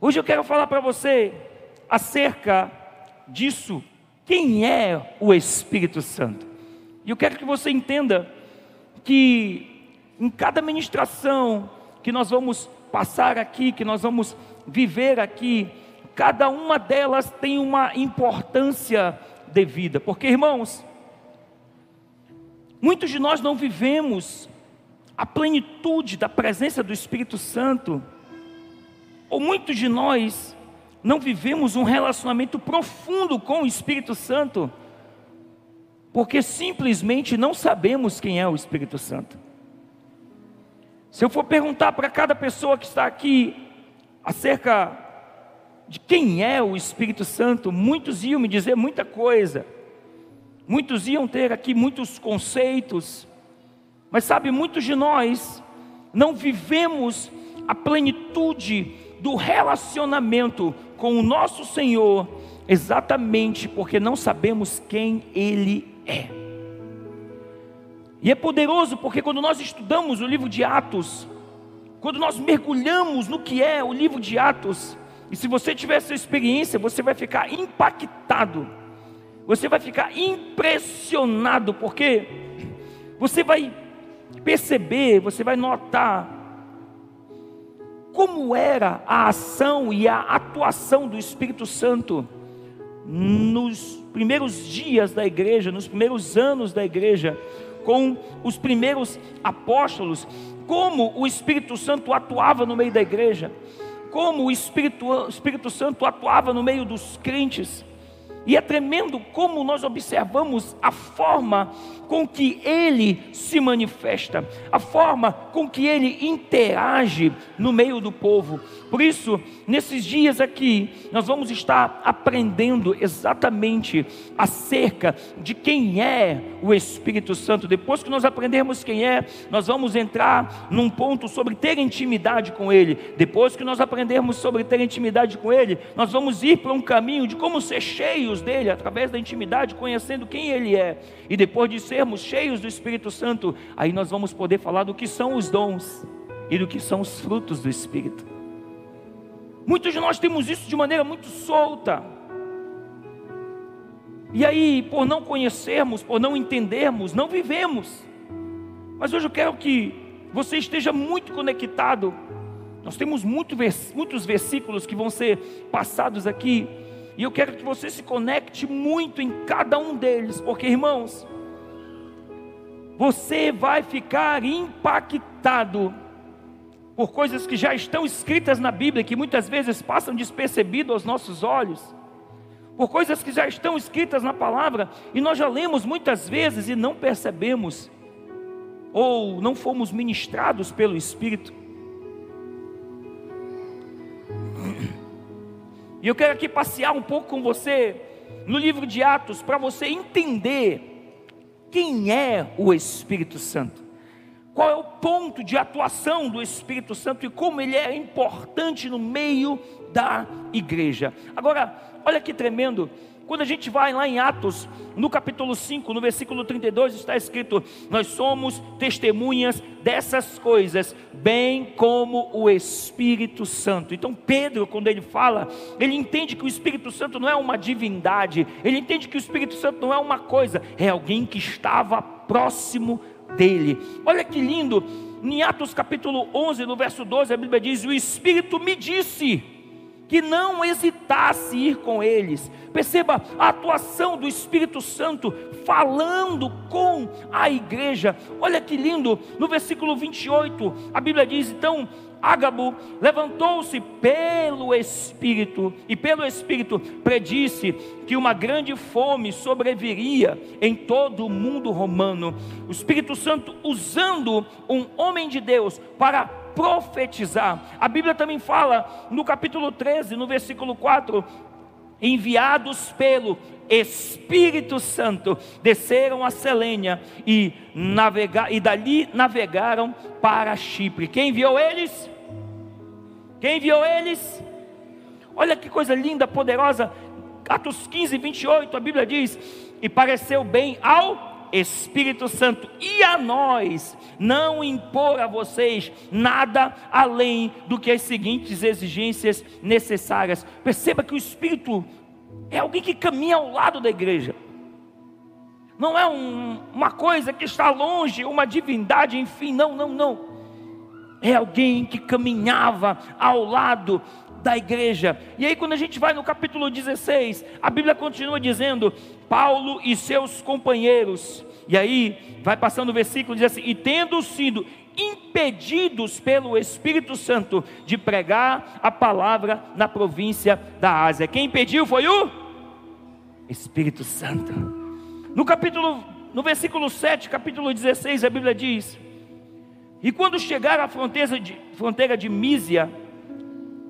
Hoje eu quero falar para você acerca disso. Quem é o Espírito Santo? E eu quero que você entenda que em cada ministração que nós vamos passar aqui, que nós vamos viver aqui, cada uma delas tem uma importância devida, porque irmãos, muitos de nós não vivemos a plenitude da presença do Espírito Santo, ou muitos de nós não vivemos um relacionamento profundo com o Espírito Santo, porque simplesmente não sabemos quem é o Espírito Santo. Se eu for perguntar para cada pessoa que está aqui acerca de quem é o Espírito Santo, muitos iam me dizer muita coisa, muitos iam ter aqui muitos conceitos, mas sabe, muitos de nós não vivemos a plenitude do relacionamento com o nosso Senhor, exatamente porque não sabemos quem Ele é. E é poderoso porque quando nós estudamos o livro de Atos, quando nós mergulhamos no que é o livro de Atos, e se você tiver essa experiência, você vai ficar impactado, você vai ficar impressionado, porque você vai perceber, você vai notar como era a ação e a atuação do Espírito Santo nos primeiros dias da igreja, nos primeiros anos da igreja, com os primeiros apóstolos, como o Espírito Santo atuava no meio da igreja, como o Espírito, o Espírito Santo atuava no meio dos crentes. E é tremendo como nós observamos a forma com que ele se manifesta, a forma com que ele interage no meio do povo. Por isso, nesses dias aqui, nós vamos estar aprendendo exatamente acerca de quem é o Espírito Santo. Depois que nós aprendermos quem é, nós vamos entrar num ponto sobre ter intimidade com Ele. Depois que nós aprendermos sobre ter intimidade com Ele, nós vamos ir para um caminho de como ser cheios dele através da intimidade, conhecendo quem Ele é. E depois de sermos cheios do Espírito Santo, aí nós vamos poder falar do que são os dons e do que são os frutos do Espírito. Muitos de nós temos isso de maneira muito solta. E aí, por não conhecermos, por não entendermos, não vivemos. Mas hoje eu quero que você esteja muito conectado. Nós temos muito, muitos versículos que vão ser passados aqui. E eu quero que você se conecte muito em cada um deles, porque irmãos, você vai ficar impactado por coisas que já estão escritas na Bíblia, que muitas vezes passam despercebido aos nossos olhos, por coisas que já estão escritas na palavra, e nós já lemos muitas vezes e não percebemos, ou não fomos ministrados pelo Espírito. E eu quero aqui passear um pouco com você no livro de Atos, para você entender quem é o Espírito Santo qual é o ponto de atuação do Espírito Santo e como ele é importante no meio da igreja. Agora, olha que tremendo, quando a gente vai lá em Atos, no capítulo 5, no versículo 32, está escrito: Nós somos testemunhas dessas coisas, bem como o Espírito Santo. Então, Pedro, quando ele fala, ele entende que o Espírito Santo não é uma divindade, ele entende que o Espírito Santo não é uma coisa, é alguém que estava próximo dele. Olha que lindo, em Atos capítulo 11, no verso 12, a Bíblia diz: O Espírito me disse que não hesitasse ir com eles. Perceba a atuação do Espírito Santo falando com a igreja. Olha que lindo, no versículo 28, a Bíblia diz: Então Ágabo levantou-se pelo Espírito e pelo Espírito predisse que uma grande fome sobreviria em todo o mundo romano. O Espírito Santo usando um homem de Deus para profetizar. A Bíblia também fala no capítulo 13, no versículo 4, enviados pelo Espírito Santo, desceram a Selênia e, navega, e dali navegaram para Chipre. Quem enviou eles? Quem enviou eles? Olha que coisa linda, poderosa. Atos 15, 28, a Bíblia diz: E pareceu bem ao Espírito Santo e a nós não impor a vocês nada além do que as seguintes exigências necessárias. Perceba que o Espírito é alguém que caminha ao lado da igreja. Não é um, uma coisa que está longe, uma divindade, enfim, não, não, não. É alguém que caminhava ao lado da igreja. E aí, quando a gente vai no capítulo 16, a Bíblia continua dizendo: Paulo e seus companheiros. E aí, vai passando o versículo, diz assim: E tendo sido impedidos pelo Espírito Santo de pregar a palavra na província da Ásia. Quem impediu foi o Espírito Santo. No capítulo, no versículo 7, capítulo 16, a Bíblia diz: E quando chegaram à fronteira de, fronteira de Mísia,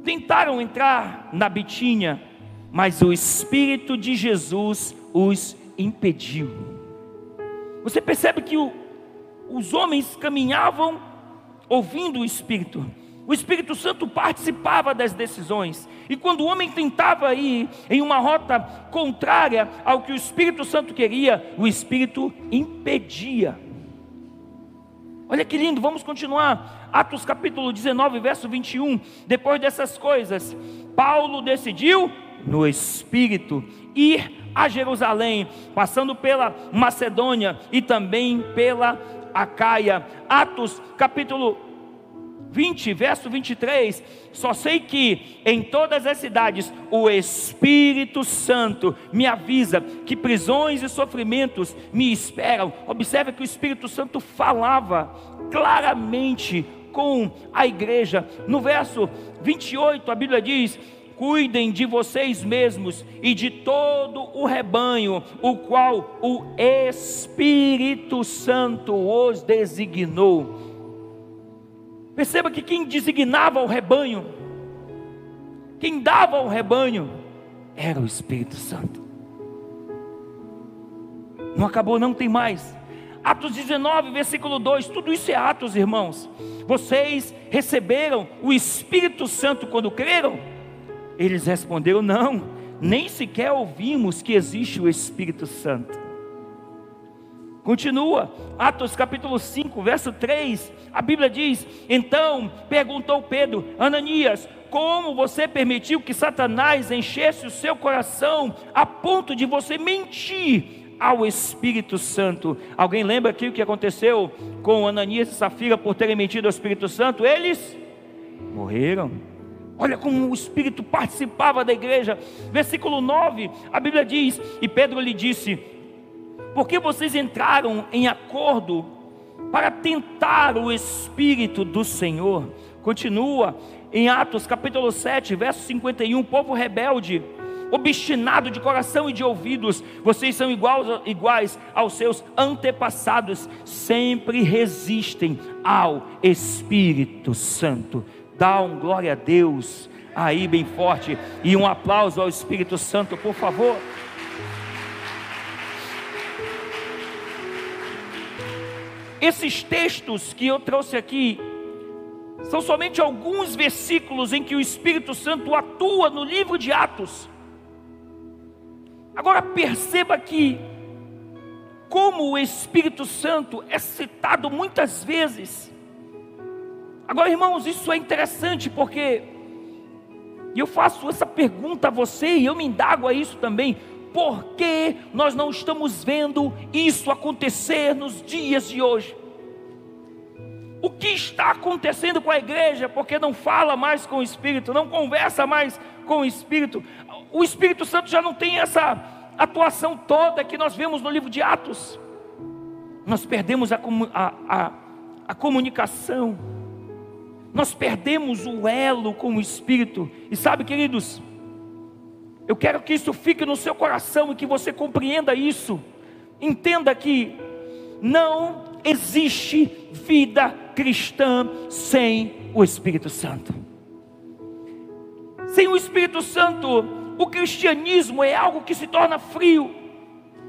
tentaram entrar na Bitínia, mas o Espírito de Jesus os impediu. Você percebe que o, os homens caminhavam ouvindo o Espírito. O Espírito Santo participava das decisões. E quando o homem tentava ir em uma rota contrária ao que o Espírito Santo queria, o Espírito impedia. Olha que lindo, vamos continuar. Atos capítulo 19, verso 21. Depois dessas coisas, Paulo decidiu, no Espírito, ir a Jerusalém, passando pela Macedônia e também pela Acaia. Atos capítulo 20, verso 23. Só sei que em todas as cidades o Espírito Santo me avisa que prisões e sofrimentos me esperam. Observe que o Espírito Santo falava claramente com a igreja. No verso 28, a Bíblia diz: Cuidem de vocês mesmos e de todo o rebanho, o qual o Espírito Santo os designou Perceba que quem designava o rebanho, quem dava o rebanho, era o Espírito Santo. Não acabou, não tem mais. Atos 19, versículo 2, tudo isso é Atos, irmãos. Vocês receberam o Espírito Santo quando creram? Eles responderam: Não, nem sequer ouvimos que existe o Espírito Santo. Continua, Atos capítulo 5, verso 3, a Bíblia diz: Então perguntou Pedro, Ananias, como você permitiu que Satanás enchesse o seu coração a ponto de você mentir ao Espírito Santo? Alguém lembra aqui o que aconteceu com Ananias e Safira por terem mentido ao Espírito Santo? Eles morreram. Olha como o Espírito participava da igreja. Versículo 9, a Bíblia diz: E Pedro lhe disse: porque vocês entraram em acordo para tentar o Espírito do Senhor. Continua em Atos capítulo 7, verso 51, povo rebelde, obstinado de coração e de ouvidos, vocês são iguais, iguais aos seus antepassados, sempre resistem ao Espírito Santo. Dá um glória a Deus aí bem forte e um aplauso ao Espírito Santo, por favor. Esses textos que eu trouxe aqui são somente alguns versículos em que o Espírito Santo atua no livro de Atos. Agora perceba que, como o Espírito Santo é citado muitas vezes. Agora, irmãos, isso é interessante porque e eu faço essa pergunta a você e eu me indago a isso também por que nós não estamos vendo isso acontecer nos dias de hoje? O que está acontecendo com a igreja? Porque não fala mais com o Espírito, não conversa mais com o Espírito. O Espírito Santo já não tem essa atuação toda que nós vemos no livro de Atos. Nós perdemos a, a, a, a comunicação, nós perdemos o elo com o Espírito. E sabe, queridos, eu quero que isso fique no seu coração e que você compreenda isso. Entenda que não existe vida cristã sem o Espírito Santo. Sem o Espírito Santo, o cristianismo é algo que se torna frio.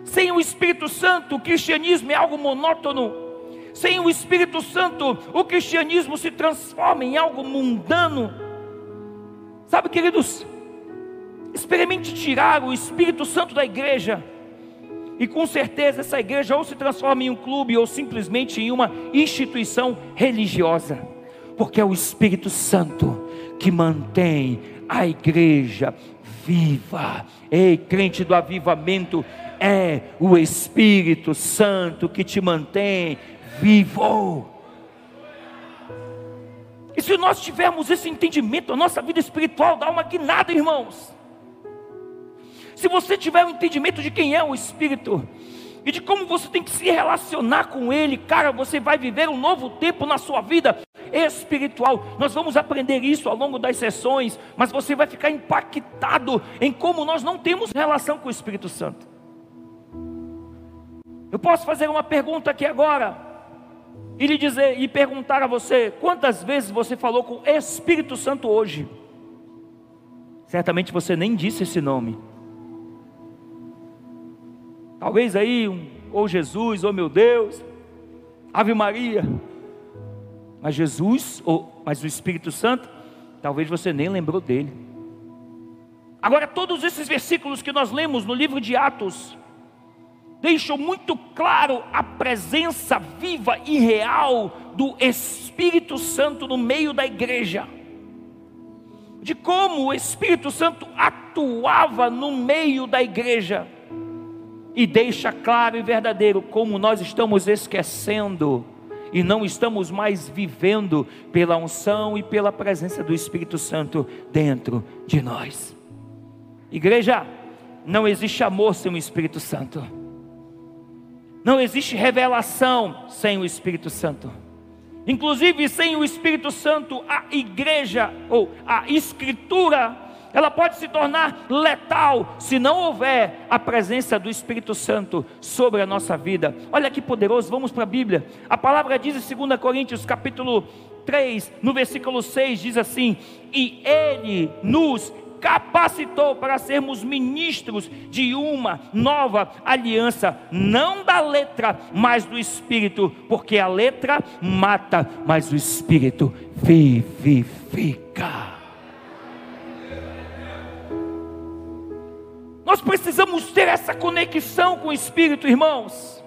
Sem o Espírito Santo, o cristianismo é algo monótono. Sem o Espírito Santo, o cristianismo se transforma em algo mundano. Sabe, queridos, Experimente tirar o Espírito Santo da igreja. E com certeza essa igreja ou se transforma em um clube ou simplesmente em uma instituição religiosa, porque é o Espírito Santo que mantém a igreja viva. Ei, crente do avivamento, é o Espírito Santo que te mantém vivo. E se nós tivermos esse entendimento, a nossa vida espiritual dá uma guinada, irmãos. Se você tiver o um entendimento de quem é o Espírito e de como você tem que se relacionar com Ele, cara, você vai viver um novo tempo na sua vida espiritual. Nós vamos aprender isso ao longo das sessões, mas você vai ficar impactado em como nós não temos relação com o Espírito Santo. Eu posso fazer uma pergunta aqui agora e lhe dizer e perguntar a você: quantas vezes você falou com o Espírito Santo hoje? Certamente você nem disse esse nome. Talvez aí, um, ou Jesus, ou meu Deus, Ave Maria. Mas Jesus, ou, mas o Espírito Santo, talvez você nem lembrou dele. Agora, todos esses versículos que nós lemos no livro de Atos, deixam muito claro a presença viva e real do Espírito Santo no meio da igreja. De como o Espírito Santo atuava no meio da igreja e deixa claro e verdadeiro como nós estamos esquecendo e não estamos mais vivendo pela unção e pela presença do Espírito Santo dentro de nós. Igreja, não existe amor sem o Espírito Santo. Não existe revelação sem o Espírito Santo. Inclusive, sem o Espírito Santo, a igreja ou a escritura ela pode se tornar letal se não houver a presença do Espírito Santo sobre a nossa vida. Olha que poderoso, vamos para a Bíblia. A palavra diz em 2 Coríntios, capítulo 3, no versículo 6, diz assim: E Ele nos capacitou para sermos ministros de uma nova aliança, não da letra, mas do Espírito, porque a letra mata, mas o Espírito vivifica. Nós precisamos ter essa conexão com o Espírito, irmãos.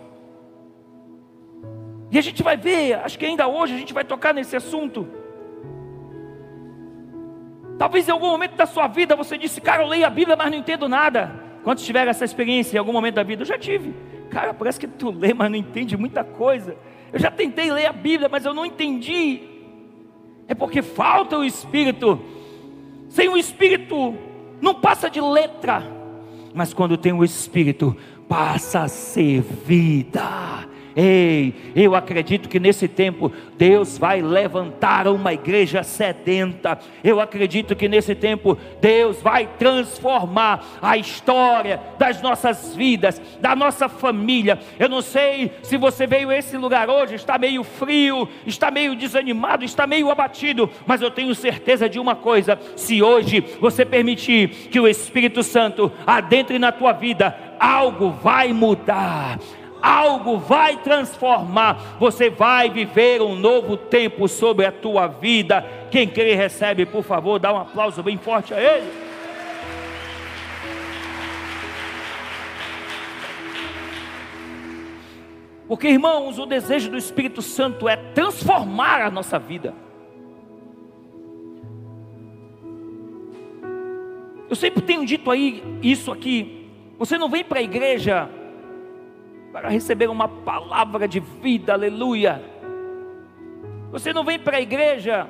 E a gente vai ver, acho que ainda hoje a gente vai tocar nesse assunto. Talvez em algum momento da sua vida você disse, cara, eu leio a Bíblia, mas não entendo nada. Quantos tiveram essa experiência em algum momento da vida? Eu já tive. Cara, parece que tu lê, mas não entende muita coisa. Eu já tentei ler a Bíblia, mas eu não entendi. É porque falta o Espírito. Sem o Espírito, não passa de letra mas quando tem o Espírito, passa a ser vida. Ei, eu acredito que nesse tempo Deus vai levantar uma igreja sedenta. Eu acredito que nesse tempo Deus vai transformar a história das nossas vidas, da nossa família. Eu não sei se você veio a esse lugar hoje, está meio frio, está meio desanimado, está meio abatido, mas eu tenho certeza de uma coisa: se hoje você permitir que o Espírito Santo adentre na tua vida, algo vai mudar algo vai transformar, você vai viver um novo tempo sobre a tua vida. Quem crê recebe, por favor, dá um aplauso bem forte a Ele. Porque, irmãos, o desejo do Espírito Santo é transformar a nossa vida. Eu sempre tenho dito aí isso aqui. Você não vem para a igreja para receber uma palavra de vida, aleluia. Você não vem para a igreja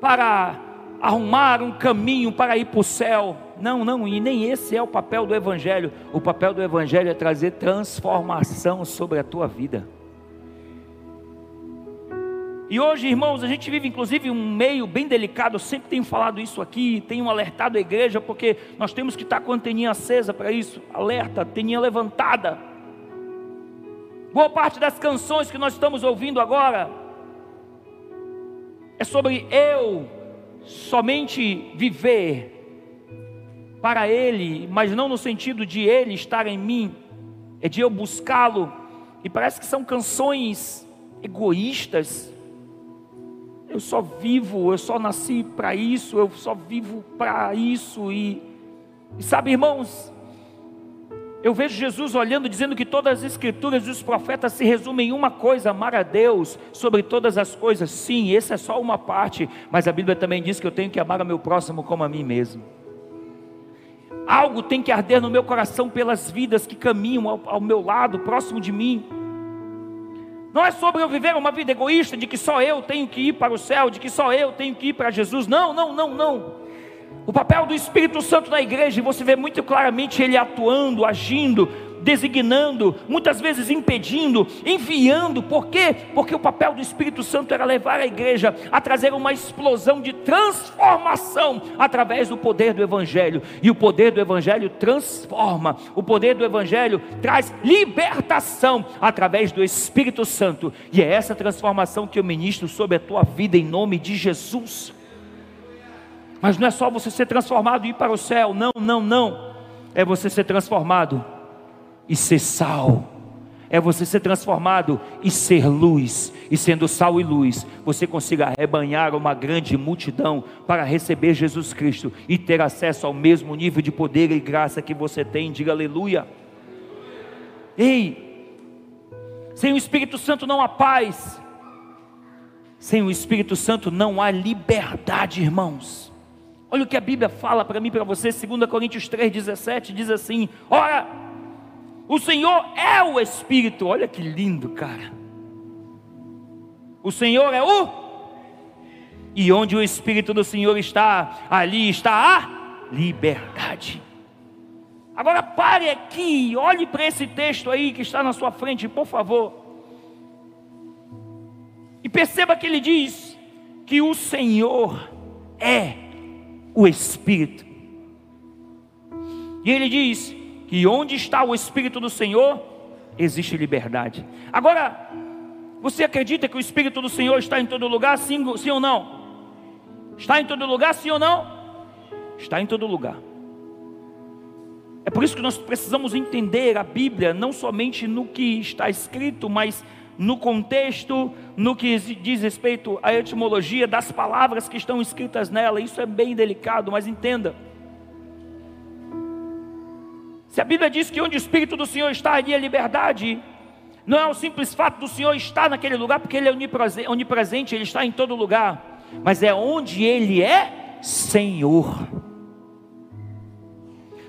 para arrumar um caminho para ir para o céu. Não, não, e nem esse é o papel do Evangelho. O papel do Evangelho é trazer transformação sobre a tua vida. E hoje, irmãos, a gente vive inclusive um meio bem delicado. Eu sempre tenho falado isso aqui, tenho alertado a igreja, porque nós temos que estar com a anteninha acesa para isso. Alerta, anteninha levantada. Boa parte das canções que nós estamos ouvindo agora é sobre eu somente viver para Ele, mas não no sentido de Ele estar em mim, é de eu buscá-lo. E parece que são canções egoístas. Eu só vivo, eu só nasci para isso, eu só vivo para isso. E, e sabe, irmãos, Eu vejo Jesus olhando, dizendo que todas as escrituras e os profetas se resumem em uma coisa: amar a Deus sobre todas as coisas. Sim, essa é só uma parte, mas a Bíblia também diz que eu tenho que amar o meu próximo como a mim mesmo. Algo tem que arder no meu coração pelas vidas que caminham ao, ao meu lado, próximo de mim. Não é sobre eu viver uma vida egoísta de que só eu tenho que ir para o céu, de que só eu tenho que ir para Jesus. Não, não, não, não. O papel do Espírito Santo na igreja, você vê muito claramente ele atuando, agindo, designando, muitas vezes impedindo, enviando. Por quê? Porque o papel do Espírito Santo era levar a igreja a trazer uma explosão de transformação através do poder do Evangelho. E o poder do Evangelho transforma, o poder do Evangelho traz libertação através do Espírito Santo. E é essa transformação que eu ministro sobre a tua vida em nome de Jesus. Mas não é só você ser transformado e ir para o céu, não, não, não. É você ser transformado e ser sal. É você ser transformado e ser luz. E sendo sal e luz, você consiga arrebanhar uma grande multidão para receber Jesus Cristo e ter acesso ao mesmo nível de poder e graça que você tem. Diga aleluia. Ei, sem o Espírito Santo não há paz. Sem o Espírito Santo não há liberdade, irmãos. Olha o que a Bíblia fala para mim para você, 2 Coríntios 3,17 diz assim: Ora, o Senhor é o Espírito, olha que lindo, cara. O Senhor é o, e onde o Espírito do Senhor está, ali está a liberdade. Agora pare aqui, olhe para esse texto aí que está na sua frente, por favor. E perceba que ele diz que o Senhor é o Espírito. E ele diz que onde está o Espírito do Senhor, existe liberdade. Agora, você acredita que o Espírito do Senhor está em todo lugar, sim, sim ou não? Está em todo lugar, sim ou não? Está em todo lugar. É por isso que nós precisamos entender a Bíblia, não somente no que está escrito, mas no contexto, no que diz respeito à etimologia das palavras que estão escritas nela. Isso é bem delicado, mas entenda. Se a Bíblia diz que onde o Espírito do Senhor está, ali é liberdade, não é o simples fato do Senhor estar naquele lugar, porque Ele é onipresente, Ele está em todo lugar, mas é onde Ele é Senhor.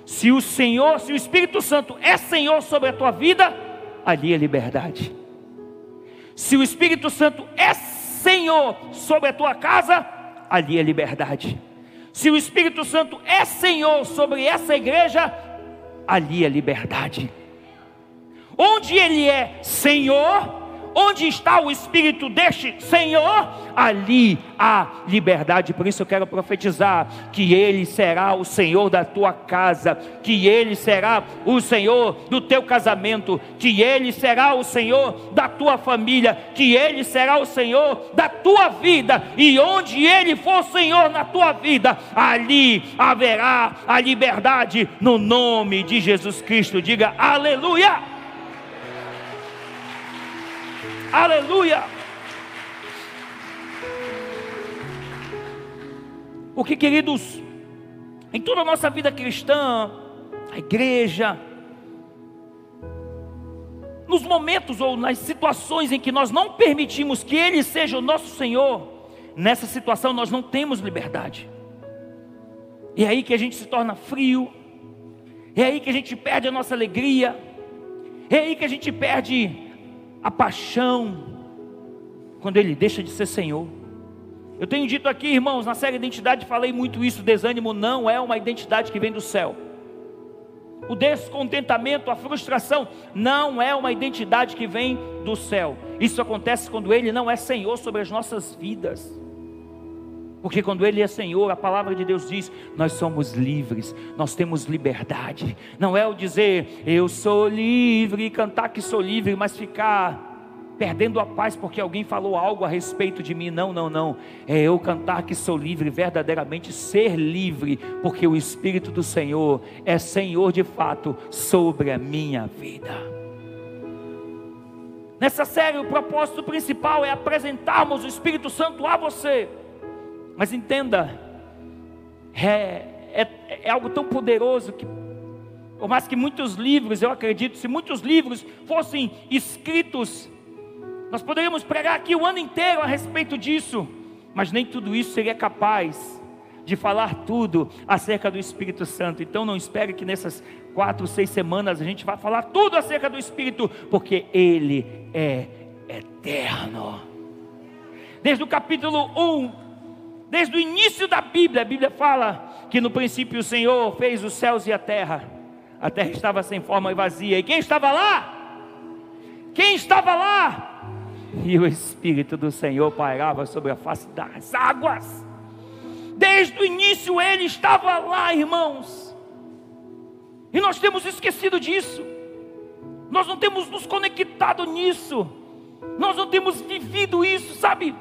Se o Senhor, se o Espírito Santo é Senhor sobre a tua vida, ali é liberdade. Se o Espírito Santo é Senhor sobre a tua casa, ali é liberdade. Se o Espírito Santo é Senhor sobre essa igreja, ali é liberdade. Onde Ele é Senhor, Onde está o Espírito deste Senhor? Ali há liberdade. Por isso eu quero profetizar que Ele será o Senhor da tua casa, que Ele será o Senhor do teu casamento, que Ele será o Senhor da tua família, que Ele será o Senhor da tua vida. E onde Ele for Senhor na tua vida, ali haverá a liberdade no nome de Jesus Cristo. Diga aleluia. Aleluia! Porque, queridos, em toda a nossa vida cristã, a igreja, nos momentos ou nas situações em que nós não permitimos que Ele seja o nosso Senhor, nessa situação nós não temos liberdade. É aí que a gente se torna frio, é aí que a gente perde a nossa alegria, é aí que a gente perde a paixão, quando ele deixa de ser Senhor. Eu tenho dito aqui, irmãos, na série Identidade falei muito isso: desânimo não é uma identidade que vem do céu. O descontentamento, a frustração, não é uma identidade que vem do céu. Isso acontece quando Ele não é Senhor sobre as nossas vidas. Porque quando Ele é Senhor, a palavra de Deus diz: nós somos livres, nós temos liberdade. Não é o dizer, eu sou livre, cantar que sou livre, mas ficar perdendo a paz porque alguém falou algo a respeito de mim. Não, não, não. É eu cantar que sou livre, verdadeiramente ser livre, porque o Espírito do Senhor é Senhor de fato sobre a minha vida. Nessa série, o propósito principal é apresentarmos o Espírito Santo a você. Mas entenda, é, é, é algo tão poderoso que Por mais que muitos livros, eu acredito, se muitos livros fossem escritos, nós poderíamos pregar aqui o ano inteiro a respeito disso, mas nem tudo isso seria capaz de falar tudo acerca do Espírito Santo. Então não espere que nessas quatro, seis semanas a gente vá falar tudo acerca do Espírito, porque Ele é eterno. Desde o capítulo 1, desde o início da Bíblia, a Bíblia fala que no princípio o Senhor fez os céus e a terra a terra estava sem forma e vazia. E quem estava lá? Quem estava lá? E o Espírito do Senhor pairava sobre a face das águas. Desde o início ele estava lá, irmãos. E nós temos esquecido disso. Nós não temos nos conectado nisso. Nós não temos vivido isso, sabe?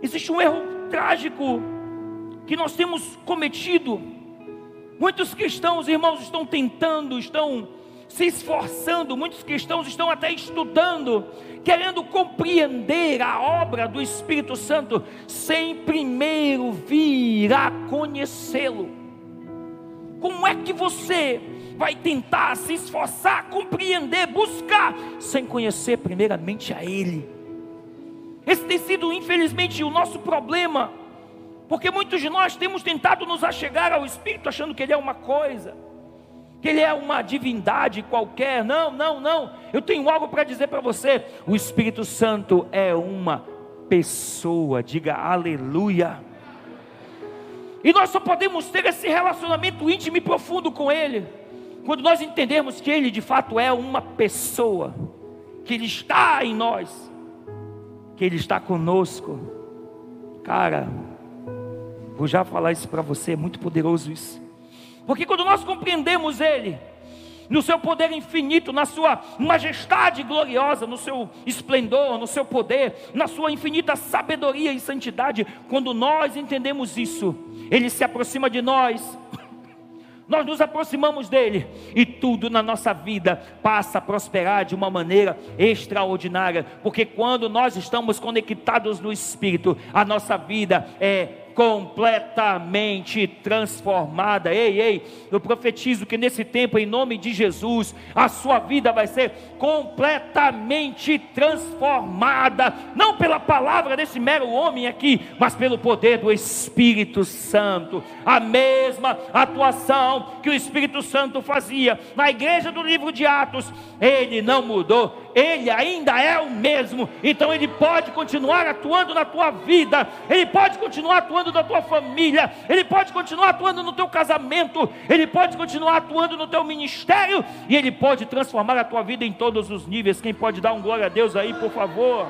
Existe um erro trágico que nós temos cometido Muitos cristãos, irmãos, estão tentando, estão se esforçando, muitos cristãos estão até estudando, querendo compreender a obra do Espírito Santo, sem primeiro vir a conhecê-lo. Como é que você vai tentar se esforçar, compreender, buscar, sem conhecer primeiramente a Ele? Esse tem sido, infelizmente, o nosso problema porque muitos de nós temos tentado nos achegar ao Espírito achando que Ele é uma coisa, que Ele é uma divindade qualquer. Não, não, não. Eu tenho algo para dizer para você: o Espírito Santo é uma pessoa. Diga aleluia. E nós só podemos ter esse relacionamento íntimo e profundo com Ele, quando nós entendermos que Ele de fato é uma pessoa, que Ele está em nós, que Ele está conosco. Cara, Vou já falar isso para você, é muito poderoso isso. Porque quando nós compreendemos Ele, no seu poder infinito, na sua majestade gloriosa, no seu esplendor, no seu poder, na sua infinita sabedoria e santidade, quando nós entendemos isso, Ele se aproxima de nós, nós nos aproximamos dele e tudo na nossa vida passa a prosperar de uma maneira extraordinária, porque quando nós estamos conectados no Espírito, a nossa vida é completamente transformada. Ei, ei, eu profetizo que nesse tempo, em nome de Jesus, a sua vida vai ser completamente transformada, não pela palavra desse mero homem aqui, mas pelo poder do Espírito Santo. A mesma atuação que o Espírito Santo fazia na igreja do livro de Atos, ele não mudou ele ainda é o mesmo, então Ele pode continuar atuando na tua vida, Ele pode continuar atuando na tua família, Ele pode continuar atuando no teu casamento, Ele pode continuar atuando no teu ministério, e Ele pode transformar a tua vida em todos os níveis. Quem pode dar um glória a Deus aí, por favor?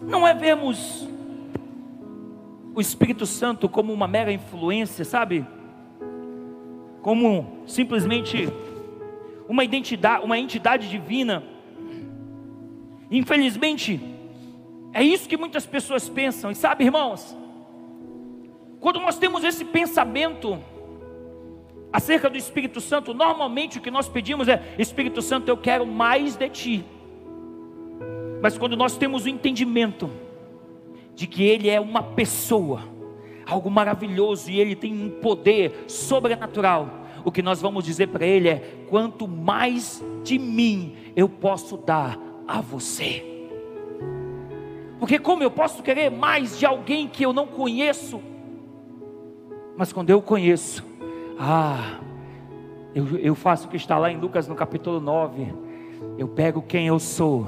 Não é vermos o Espírito Santo como uma mera influência, sabe? Como simplesmente uma identidade, uma entidade divina. Infelizmente, é isso que muitas pessoas pensam. E sabe, irmãos, quando nós temos esse pensamento acerca do Espírito Santo, normalmente o que nós pedimos é: Espírito Santo, eu quero mais de ti. Mas quando nós temos o entendimento de que Ele é uma pessoa, algo maravilhoso, e Ele tem um poder sobrenatural. O que nós vamos dizer para Ele é: quanto mais de mim eu posso dar a você. Porque, como eu posso querer mais de alguém que eu não conheço, mas quando eu conheço, ah, eu, eu faço o que está lá em Lucas no capítulo 9, eu pego quem eu sou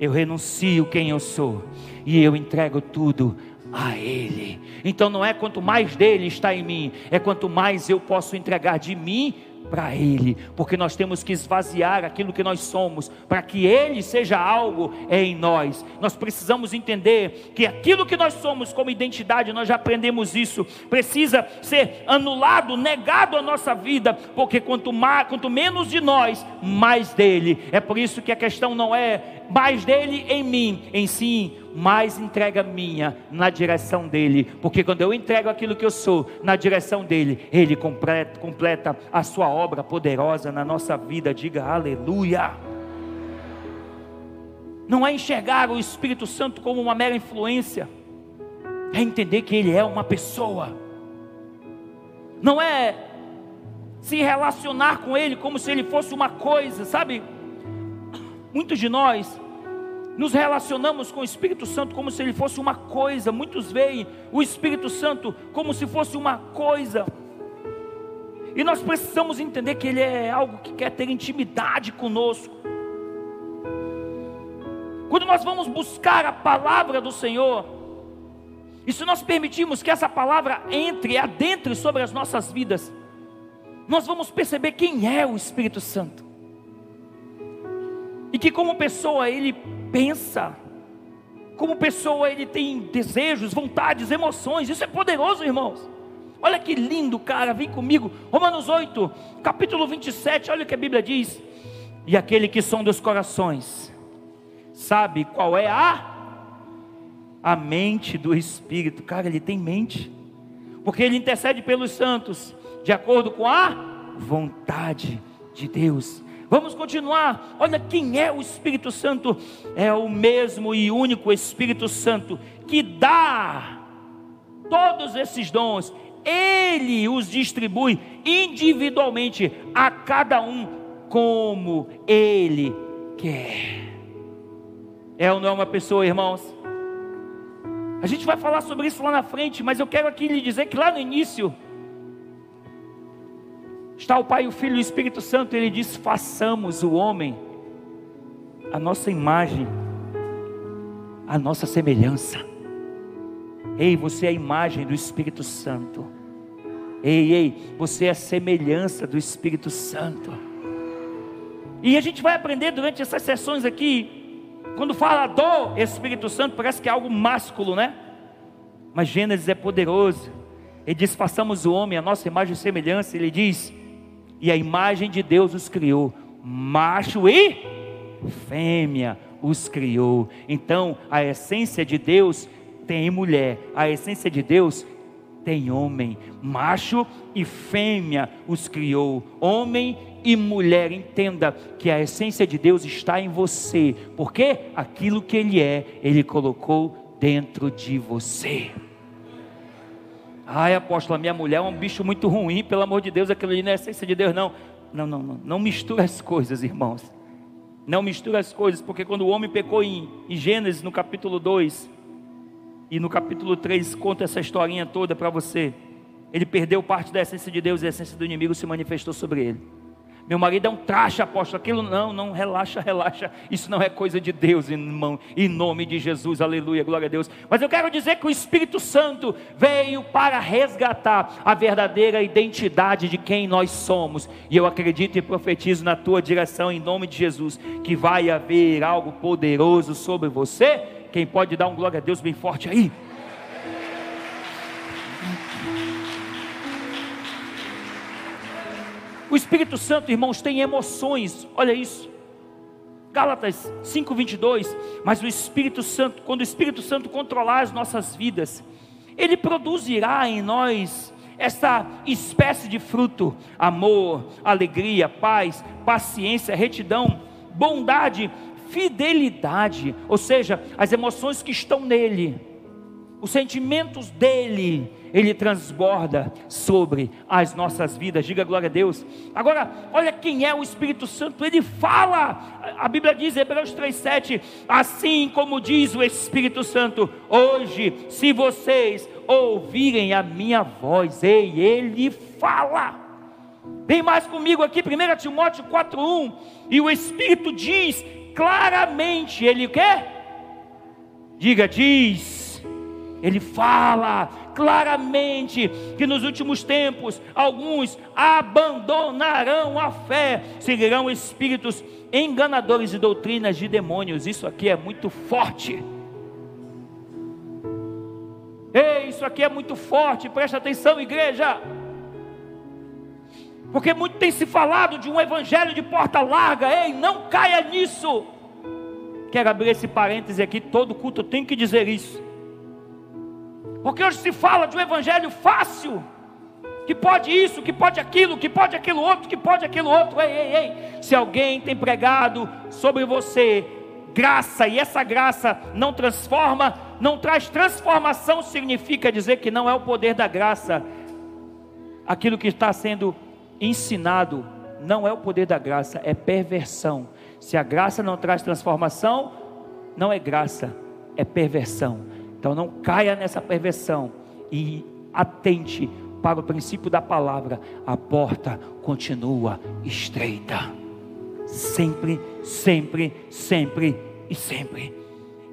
eu renuncio quem eu sou e eu entrego tudo a Ele. Então não é quanto mais dele está em mim, é quanto mais eu posso entregar de mim para Ele, porque nós temos que esvaziar aquilo que nós somos, para que Ele seja algo em nós. Nós precisamos entender que aquilo que nós somos como identidade, nós já aprendemos isso, precisa ser anulado, negado à nossa vida, porque quanto, mais, quanto menos de nós, mais dele. É por isso que a questão não é mais dele em mim, em si, mais entrega minha na direção dele, porque quando eu entrego aquilo que eu sou na direção dele, ele completa, completa a sua obra poderosa na nossa vida. Diga aleluia. não é enxergar o Espírito Santo como uma mera influência, é entender que Ele é uma pessoa, não é se relacionar com Ele como se Ele fosse uma coisa, sabe? Muitos de nós nos relacionamos com o Espírito Santo como se Ele fosse uma coisa, muitos veem o Espírito Santo como se fosse uma coisa, e nós precisamos entender que Ele é algo que quer ter intimidade conosco. Quando nós vamos buscar a palavra do Senhor, e se nós permitirmos que essa palavra entre, adentre sobre as nossas vidas, nós vamos perceber quem é o Espírito Santo. E que como pessoa ele pensa, como pessoa ele tem desejos, vontades, emoções, isso é poderoso, irmãos. Olha que lindo, cara, vem comigo. Romanos 8, capítulo 27, olha o que a Bíblia diz. E aquele que sonda os corações, sabe qual é a a mente do Espírito. Cara, ele tem mente. Porque ele intercede pelos santos, de acordo com a vontade de Deus. Vamos continuar. Olha quem é o Espírito Santo. É o mesmo e único Espírito Santo que dá todos esses dons ele os distribui individualmente a cada um como Ele quer. É ou não é uma pessoa, irmãos? A gente vai falar sobre isso lá na frente, mas eu quero aqui lhe dizer que lá no início está o Pai, o Filho e o Espírito Santo. Ele diz: façamos o homem a nossa imagem, a nossa semelhança. Ei, você é a imagem do Espírito Santo. Ei, ei, você é a semelhança do Espírito Santo. E a gente vai aprender durante essas sessões aqui, quando fala do Espírito Santo, parece que é algo másculo, né? Mas Gênesis é poderoso. Ele diz: façamos o homem a nossa imagem e semelhança. Ele diz: e a imagem de Deus os criou, macho e fêmea os criou. Então, a essência de Deus tem mulher, a essência de Deus tem homem, macho e fêmea os criou, homem e mulher. Entenda que a essência de Deus está em você, porque aquilo que Ele é, Ele colocou dentro de você. Ai, apóstolo, a minha mulher é um bicho muito ruim, pelo amor de Deus, aquilo ali não é essência de Deus, não. Não, não, não, não mistura as coisas, irmãos. Não mistura as coisas, porque quando o homem pecou em, em Gênesis, no capítulo 2, e no capítulo 3 conta essa historinha toda para você. Ele perdeu parte da essência de Deus e a essência do inimigo se manifestou sobre ele. Meu marido é um traste, apóstolo. Aquilo não, não, relaxa, relaxa. Isso não é coisa de Deus, irmão. Em nome de Jesus, aleluia, glória a Deus. Mas eu quero dizer que o Espírito Santo veio para resgatar a verdadeira identidade de quem nós somos. E eu acredito e profetizo na tua direção, em nome de Jesus, que vai haver algo poderoso sobre você quem pode dar um glória a Deus bem forte aí? O Espírito Santo, irmãos, tem emoções, olha isso. Gálatas 5:22, mas o Espírito Santo, quando o Espírito Santo controlar as nossas vidas, ele produzirá em nós essa espécie de fruto: amor, alegria, paz, paciência, retidão, bondade, fidelidade, ou seja, as emoções que estão nele, os sentimentos dele, ele transborda sobre as nossas vidas. Diga glória a Deus. Agora, olha quem é o Espírito Santo, ele fala. A Bíblia diz, Hebreus 3:7, assim como diz o Espírito Santo, hoje, se vocês ouvirem a minha voz, ei, ele fala. Vem mais comigo aqui, 1 Timóteo 4:1, e o Espírito diz claramente, ele quer? Diga, diz. Ele fala claramente que nos últimos tempos alguns abandonarão a fé, seguirão espíritos enganadores e doutrinas de demônios. Isso aqui é muito forte. Ei, isso aqui é muito forte, presta atenção, igreja. Porque muito tem se falado de um evangelho de porta larga. Ei, não caia nisso. Quero abrir esse parêntese aqui, todo culto tem que dizer isso. Porque hoje se fala de um evangelho fácil, que pode isso, que pode aquilo, que pode aquilo outro, que pode aquilo outro. Ei, ei, ei. Se alguém tem pregado sobre você graça e essa graça não transforma, não traz transformação, significa dizer que não é o poder da graça. Aquilo que está sendo ensinado não é o poder da graça, é perversão. Se a graça não traz transformação, não é graça, é perversão. Então não caia nessa perversão e atente para o princípio da palavra. A porta continua estreita. Sempre, sempre, sempre e sempre.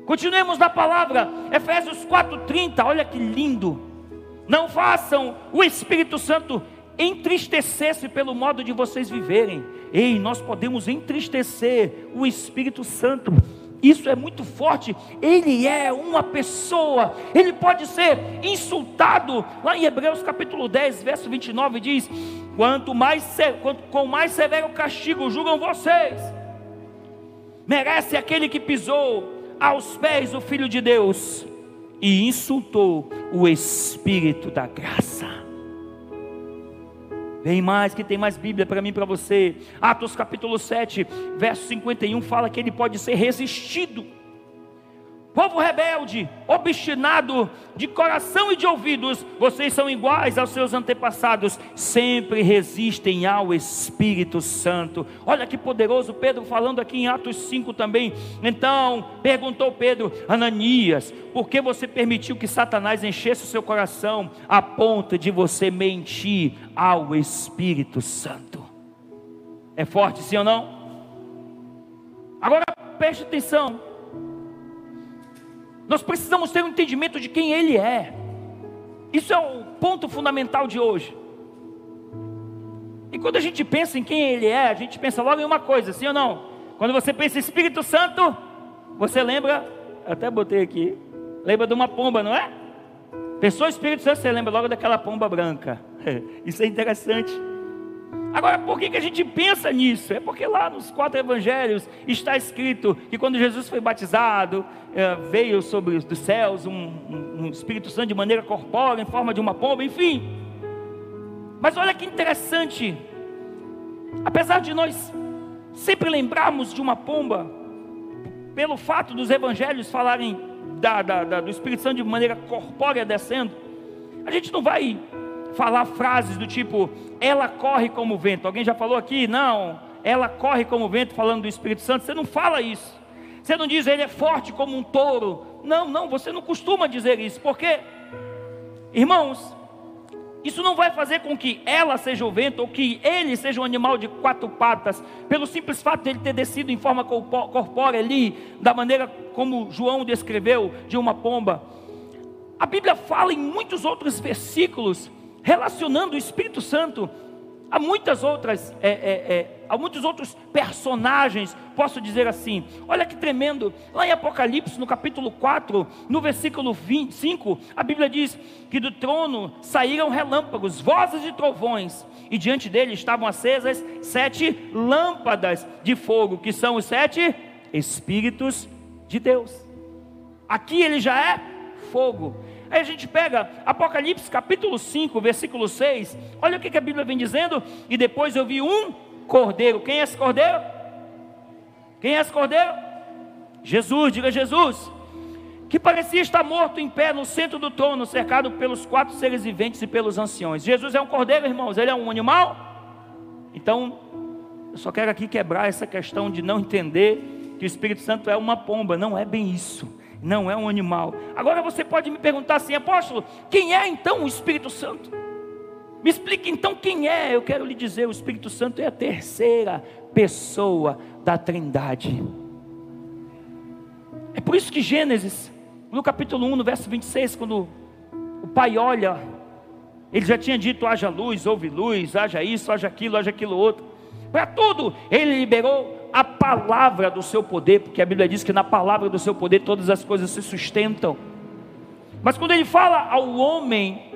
Continuemos na palavra, Efésios 4:30. Olha que lindo. Não façam o Espírito Santo entristecer-se pelo modo de vocês viverem. Ei, nós podemos entristecer o Espírito Santo. Isso é muito forte. Ele é uma pessoa. Ele pode ser insultado. Lá em Hebreus capítulo 10, verso 29 diz: Quanto mais quanto, com mais severo castigo julgam vocês, merece aquele que pisou aos pés do Filho de Deus e insultou o Espírito da graça. Vem mais, que tem mais Bíblia para mim para você. Atos capítulo 7, verso 51 fala que ele pode ser resistido Povo rebelde, obstinado de coração e de ouvidos, vocês são iguais aos seus antepassados, sempre resistem ao Espírito Santo. Olha que poderoso Pedro falando aqui em Atos 5 também. Então, perguntou Pedro, Ananias, por que você permitiu que Satanás enchesse o seu coração a ponto de você mentir ao Espírito Santo? É forte, sim ou não? Agora preste atenção. Nós precisamos ter um entendimento de quem Ele é. Isso é o ponto fundamental de hoje. E quando a gente pensa em quem Ele é, a gente pensa logo em uma coisa, sim ou não? Quando você pensa em Espírito Santo, você lembra, até botei aqui, lembra de uma pomba, não é? Pensou Espírito Santo, você lembra logo daquela pomba branca. Isso é interessante. Agora, por que, que a gente pensa nisso? É porque lá nos quatro evangelhos está escrito que quando Jesus foi batizado, é, veio sobre os céus um, um, um Espírito Santo de maneira corpórea, em forma de uma pomba, enfim. Mas olha que interessante, apesar de nós sempre lembrarmos de uma pomba, pelo fato dos evangelhos falarem da, da, da, do Espírito Santo de maneira corpórea descendo, a gente não vai falar frases do tipo, ela corre como o vento. Alguém já falou aqui? Não, ela corre como o vento, falando do Espírito Santo. Você não fala isso. Você não diz, ele é forte como um touro. Não, não, você não costuma dizer isso. Porque, irmãos, isso não vai fazer com que ela seja o vento ou que ele seja um animal de quatro patas, pelo simples fato de ele ter descido em forma corpórea ali, da maneira como João descreveu, de uma pomba. A Bíblia fala em muitos outros versículos relacionando o Espírito Santo a muitas outras, é, é, é, a muitos outros personagens, posso dizer assim. Olha que tremendo, lá em Apocalipse, no capítulo 4, no versículo 25, a Bíblia diz que do trono saíram relâmpagos, vozes e trovões, e diante dele estavam acesas sete lâmpadas de fogo, que são os sete Espíritos de Deus. Aqui ele já é fogo. Aí a gente pega Apocalipse capítulo 5, versículo 6. Olha o que, a Bíblia vem dizendo. E depois eu vi um cordeiro. Quem é esse cordeiro? Quem é esse cordeiro? Jesus, diga Jesus. Que parecia estar morto em pé no centro do trono, cercado pelos quatro seres viventes e pelos anciões. Jesus é um cordeiro, irmãos. Ele é um animal? Então, eu só quero aqui quebrar essa questão de não entender que o Espírito Santo é uma pomba. Não é bem isso não é um animal. Agora você pode me perguntar assim, apóstolo, quem é então o Espírito Santo? Me explique então quem é. Eu quero lhe dizer: o Espírito Santo é a terceira pessoa da Trindade. É por isso que Gênesis, no capítulo 1, no verso 26, quando o pai olha, ele já tinha dito: haja luz, houve luz, haja isso, haja aquilo, haja aquilo outro. Para tudo, ele liberou a palavra do seu poder, porque a Bíblia diz que na palavra do seu poder todas as coisas se sustentam. Mas quando ele fala ao homem,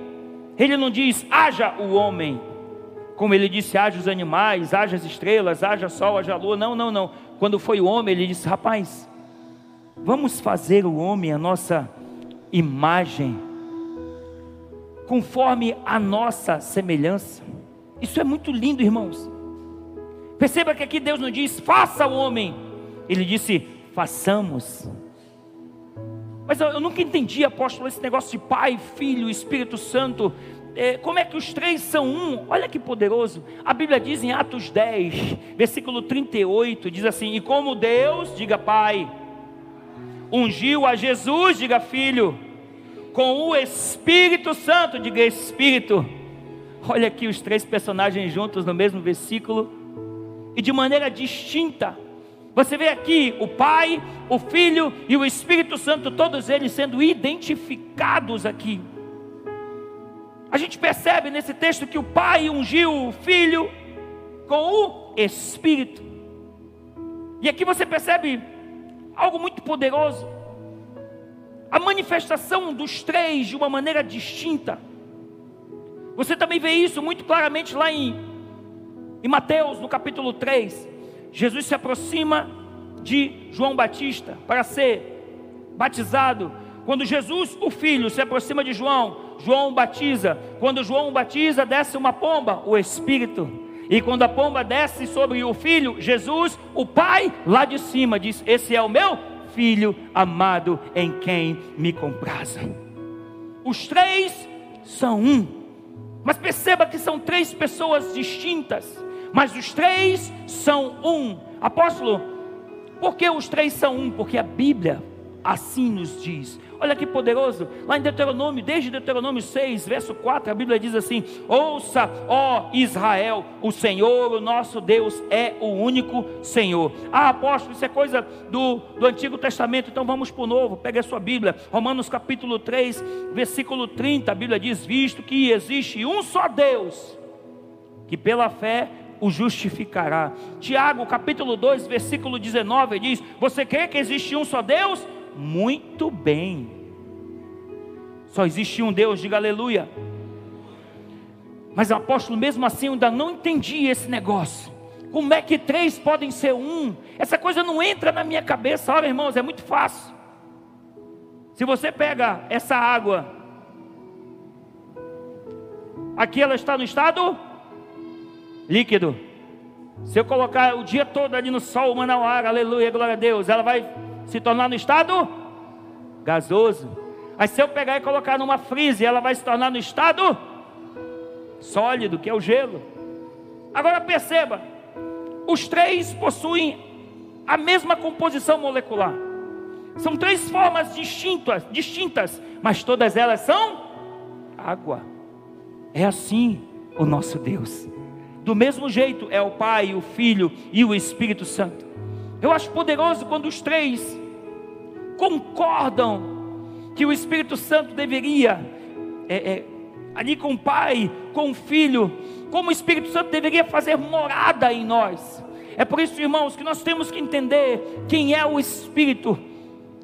ele não diz haja o homem, como ele disse haja os animais, haja as estrelas, haja sol, haja lua. Não, não, não. Quando foi o homem, ele disse: rapaz, vamos fazer o homem a nossa imagem, conforme a nossa semelhança. Isso é muito lindo, irmãos. Perceba que aqui Deus não diz, faça o homem. Ele disse, façamos. Mas eu, eu nunca entendi, apóstolo, esse negócio de Pai, Filho, Espírito Santo. É, como é que os três são um? Olha que poderoso. A Bíblia diz em Atos 10, versículo 38, diz assim: E como Deus, diga Pai, ungiu a Jesus, diga Filho, com o Espírito Santo, diga Espírito. Olha aqui os três personagens juntos no mesmo versículo e de maneira distinta. Você vê aqui o Pai, o Filho e o Espírito Santo, todos eles sendo identificados aqui. A gente percebe nesse texto que o Pai ungiu o Filho com o Espírito. E aqui você percebe algo muito poderoso. A manifestação dos três de uma maneira distinta. Você também vê isso muito claramente lá em, em Mateus, no capítulo 3. Jesus se aproxima de João Batista para ser batizado. Quando Jesus, o filho, se aproxima de João, João batiza. Quando João batiza, desce uma pomba, o Espírito. E quando a pomba desce sobre o filho, Jesus, o Pai, lá de cima, diz: Esse é o meu filho amado em quem me compraza. Os três são um. Mas perceba que são três pessoas distintas mas os três são um. Apóstolo, por que os três são um? Porque a Bíblia assim nos diz. Olha que poderoso, lá em Deuteronômio, desde Deuteronômio 6, verso 4, a Bíblia diz assim: Ouça, ó Israel, o Senhor, o nosso Deus, é o único Senhor. Ah, apóstolo, isso é coisa do, do Antigo Testamento, então vamos para o Novo, pega a sua Bíblia, Romanos capítulo 3, versículo 30, a Bíblia diz: Visto que existe um só Deus, que pela fé o justificará. Tiago, capítulo 2, versículo 19 diz: Você crê que existe um só Deus? Muito bem. Só existe um Deus, diga aleluia. Mas o apóstolo, mesmo assim, ainda não entendi esse negócio. Como é que três podem ser um? Essa coisa não entra na minha cabeça. Olha, irmãos, é muito fácil. Se você pega essa água, aqui ela está no estado líquido. Se eu colocar o dia todo ali no sol, manauara, aleluia, glória a Deus, ela vai se tornar no estado gasoso. Aí se eu pegar e colocar numa frise, ela vai se tornar no estado sólido, que é o gelo. Agora perceba, os três possuem a mesma composição molecular. São três formas distintas, distintas, mas todas elas são água. É assim o nosso Deus. Do mesmo jeito é o Pai, o Filho e o Espírito Santo. Eu acho poderoso quando os três concordam que o Espírito Santo deveria, é, é, ali com o Pai, com o Filho, como o Espírito Santo deveria fazer morada em nós. É por isso, irmãos, que nós temos que entender quem é o Espírito,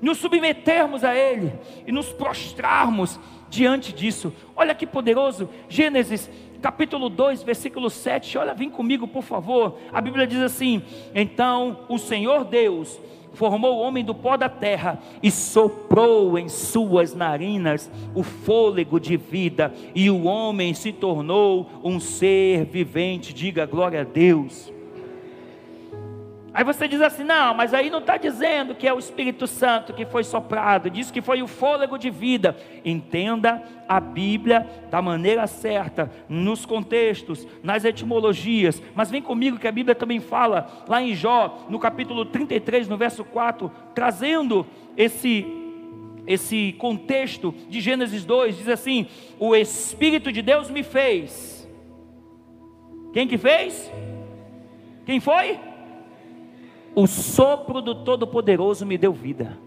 nos submetermos a Ele e nos prostrarmos diante disso. Olha que poderoso, Gênesis capítulo 2, versículo 7. Olha, vem comigo, por favor. A Bíblia diz assim: Então o Senhor Deus formou o homem do pó da terra e soprou em suas narinas o fôlego de vida, e o homem se tornou um ser vivente. Diga glória a Deus. Aí você diz assim: não, mas aí não está dizendo que é o Espírito Santo que foi soprado, diz que foi o fôlego de vida. Entenda a Bíblia da maneira certa, nos contextos, nas etimologias. Mas vem comigo que a Bíblia também fala, lá em Jó, no capítulo 33, no verso 4, trazendo esse, esse contexto de Gênesis 2, diz assim: O Espírito de Deus me fez. Quem que fez? Quem foi? O sopro do Todo-Poderoso me deu vida.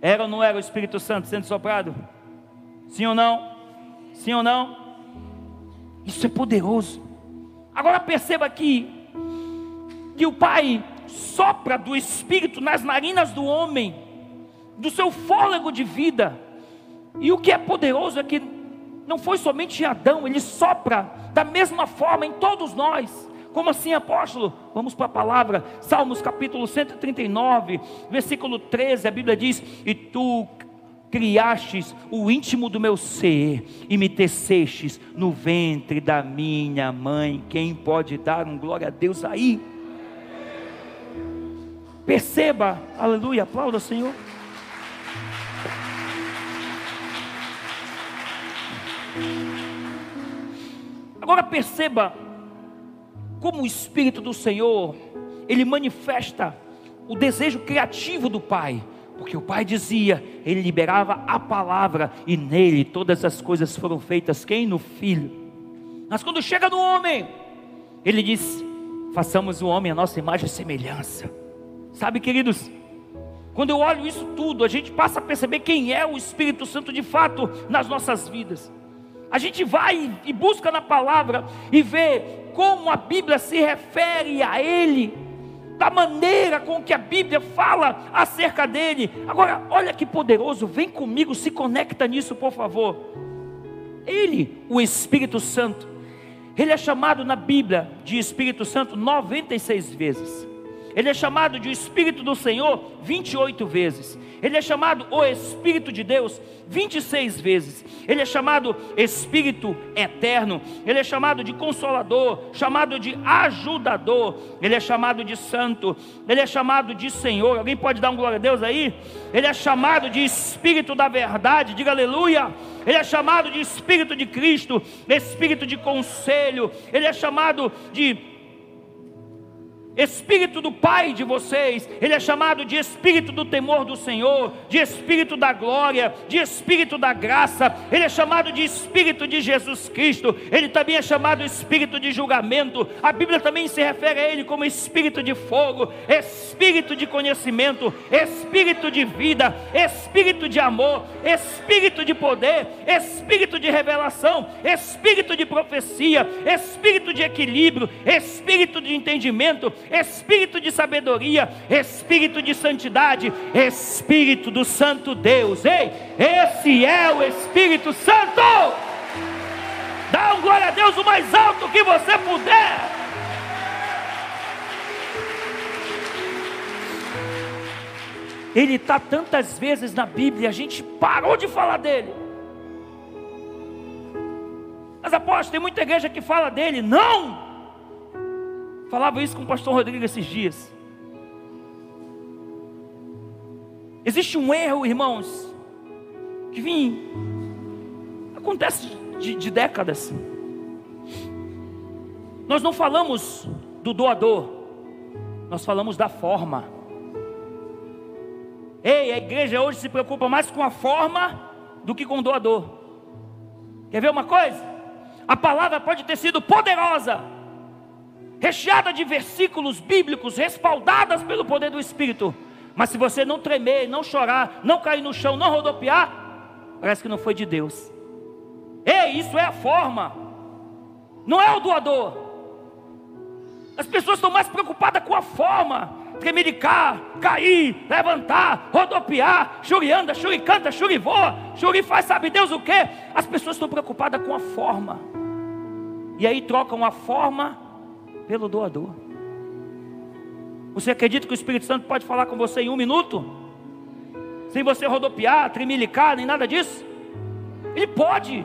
Era ou não era o Espírito Santo sendo soprado? Sim ou não? Sim ou não? Isso é poderoso. Agora perceba aqui que o Pai sopra do Espírito nas narinas do homem, do seu fôlego de vida. E o que é poderoso é que não foi somente em Adão, ele sopra da mesma forma em todos nós. Como assim, apóstolo? Vamos para a palavra, Salmos capítulo 139, versículo 13, a Bíblia diz: E tu criastes o íntimo do meu ser e me tecestes no ventre da minha mãe. Quem pode dar um glória a Deus aí? Perceba, aleluia, aplauda, Senhor. Agora perceba como o Espírito do Senhor, ele manifesta o desejo criativo do Pai, porque o Pai dizia, ele liberava a palavra e nele todas as coisas foram feitas, quem? No Filho. Mas quando chega no homem, ele diz: façamos o homem a nossa imagem e semelhança. Sabe, queridos, quando eu olho isso tudo, a gente passa a perceber quem é o Espírito Santo de fato nas nossas vidas. A gente vai e busca na palavra e vê como a Bíblia se refere a Ele, da maneira com que a Bíblia fala acerca dele. Agora, olha que poderoso, vem comigo, se conecta nisso, por favor. Ele, o Espírito Santo, ele é chamado na Bíblia de Espírito Santo 96 vezes. Ele é chamado de Espírito do Senhor 28 vezes. Ele é chamado o Espírito de Deus 26 vezes. Ele é chamado Espírito Eterno. Ele é chamado de Consolador, chamado de Ajudador. Ele é chamado de Santo. Ele é chamado de Senhor. Alguém pode dar um glória a Deus aí? Ele é chamado de Espírito da Verdade. Diga aleluia. Ele é chamado de Espírito de Cristo, Espírito de conselho. Ele é chamado de Espírito do Pai de vocês, ele é chamado de Espírito do temor do Senhor, de Espírito da glória, de Espírito da graça, ele é chamado de Espírito de Jesus Cristo, ele também é chamado Espírito de julgamento, a Bíblia também se refere a ele como Espírito de fogo, Espírito de conhecimento, Espírito de vida, Espírito de amor, Espírito de poder, Espírito de revelação, Espírito de profecia, Espírito de equilíbrio, Espírito de entendimento, espírito de sabedoria, espírito de santidade, espírito do Santo Deus. Ei, esse é o Espírito Santo. Dá um glória a Deus o mais alto que você puder. Ele está tantas vezes na Bíblia, a gente parou de falar dele. Mas apóstolo, tem muita igreja que fala dele. Não! Falava isso com o pastor Rodrigo esses dias. Existe um erro, irmãos, que vem, acontece de, de décadas. Nós não falamos do doador, nós falamos da forma. Ei, a igreja hoje se preocupa mais com a forma do que com o doador. Quer ver uma coisa? A palavra pode ter sido poderosa, recheada de versículos bíblicos respaldadas pelo poder do Espírito. Mas se você não tremer, não chorar, não cair no chão, não rodopiar, parece que não foi de Deus. Ei, isso é a forma, não é o doador. As pessoas estão mais preocupadas com a forma. Tremericar, cair, levantar, rodopiar, churianda, churivoa, churi faz sabe Deus o que? As pessoas estão preocupadas com a forma. E aí trocam a forma pelo doador. Você acredita que o Espírito Santo pode falar com você em um minuto? Sem você rodopiar, tremelicar, nem nada disso? Ele pode.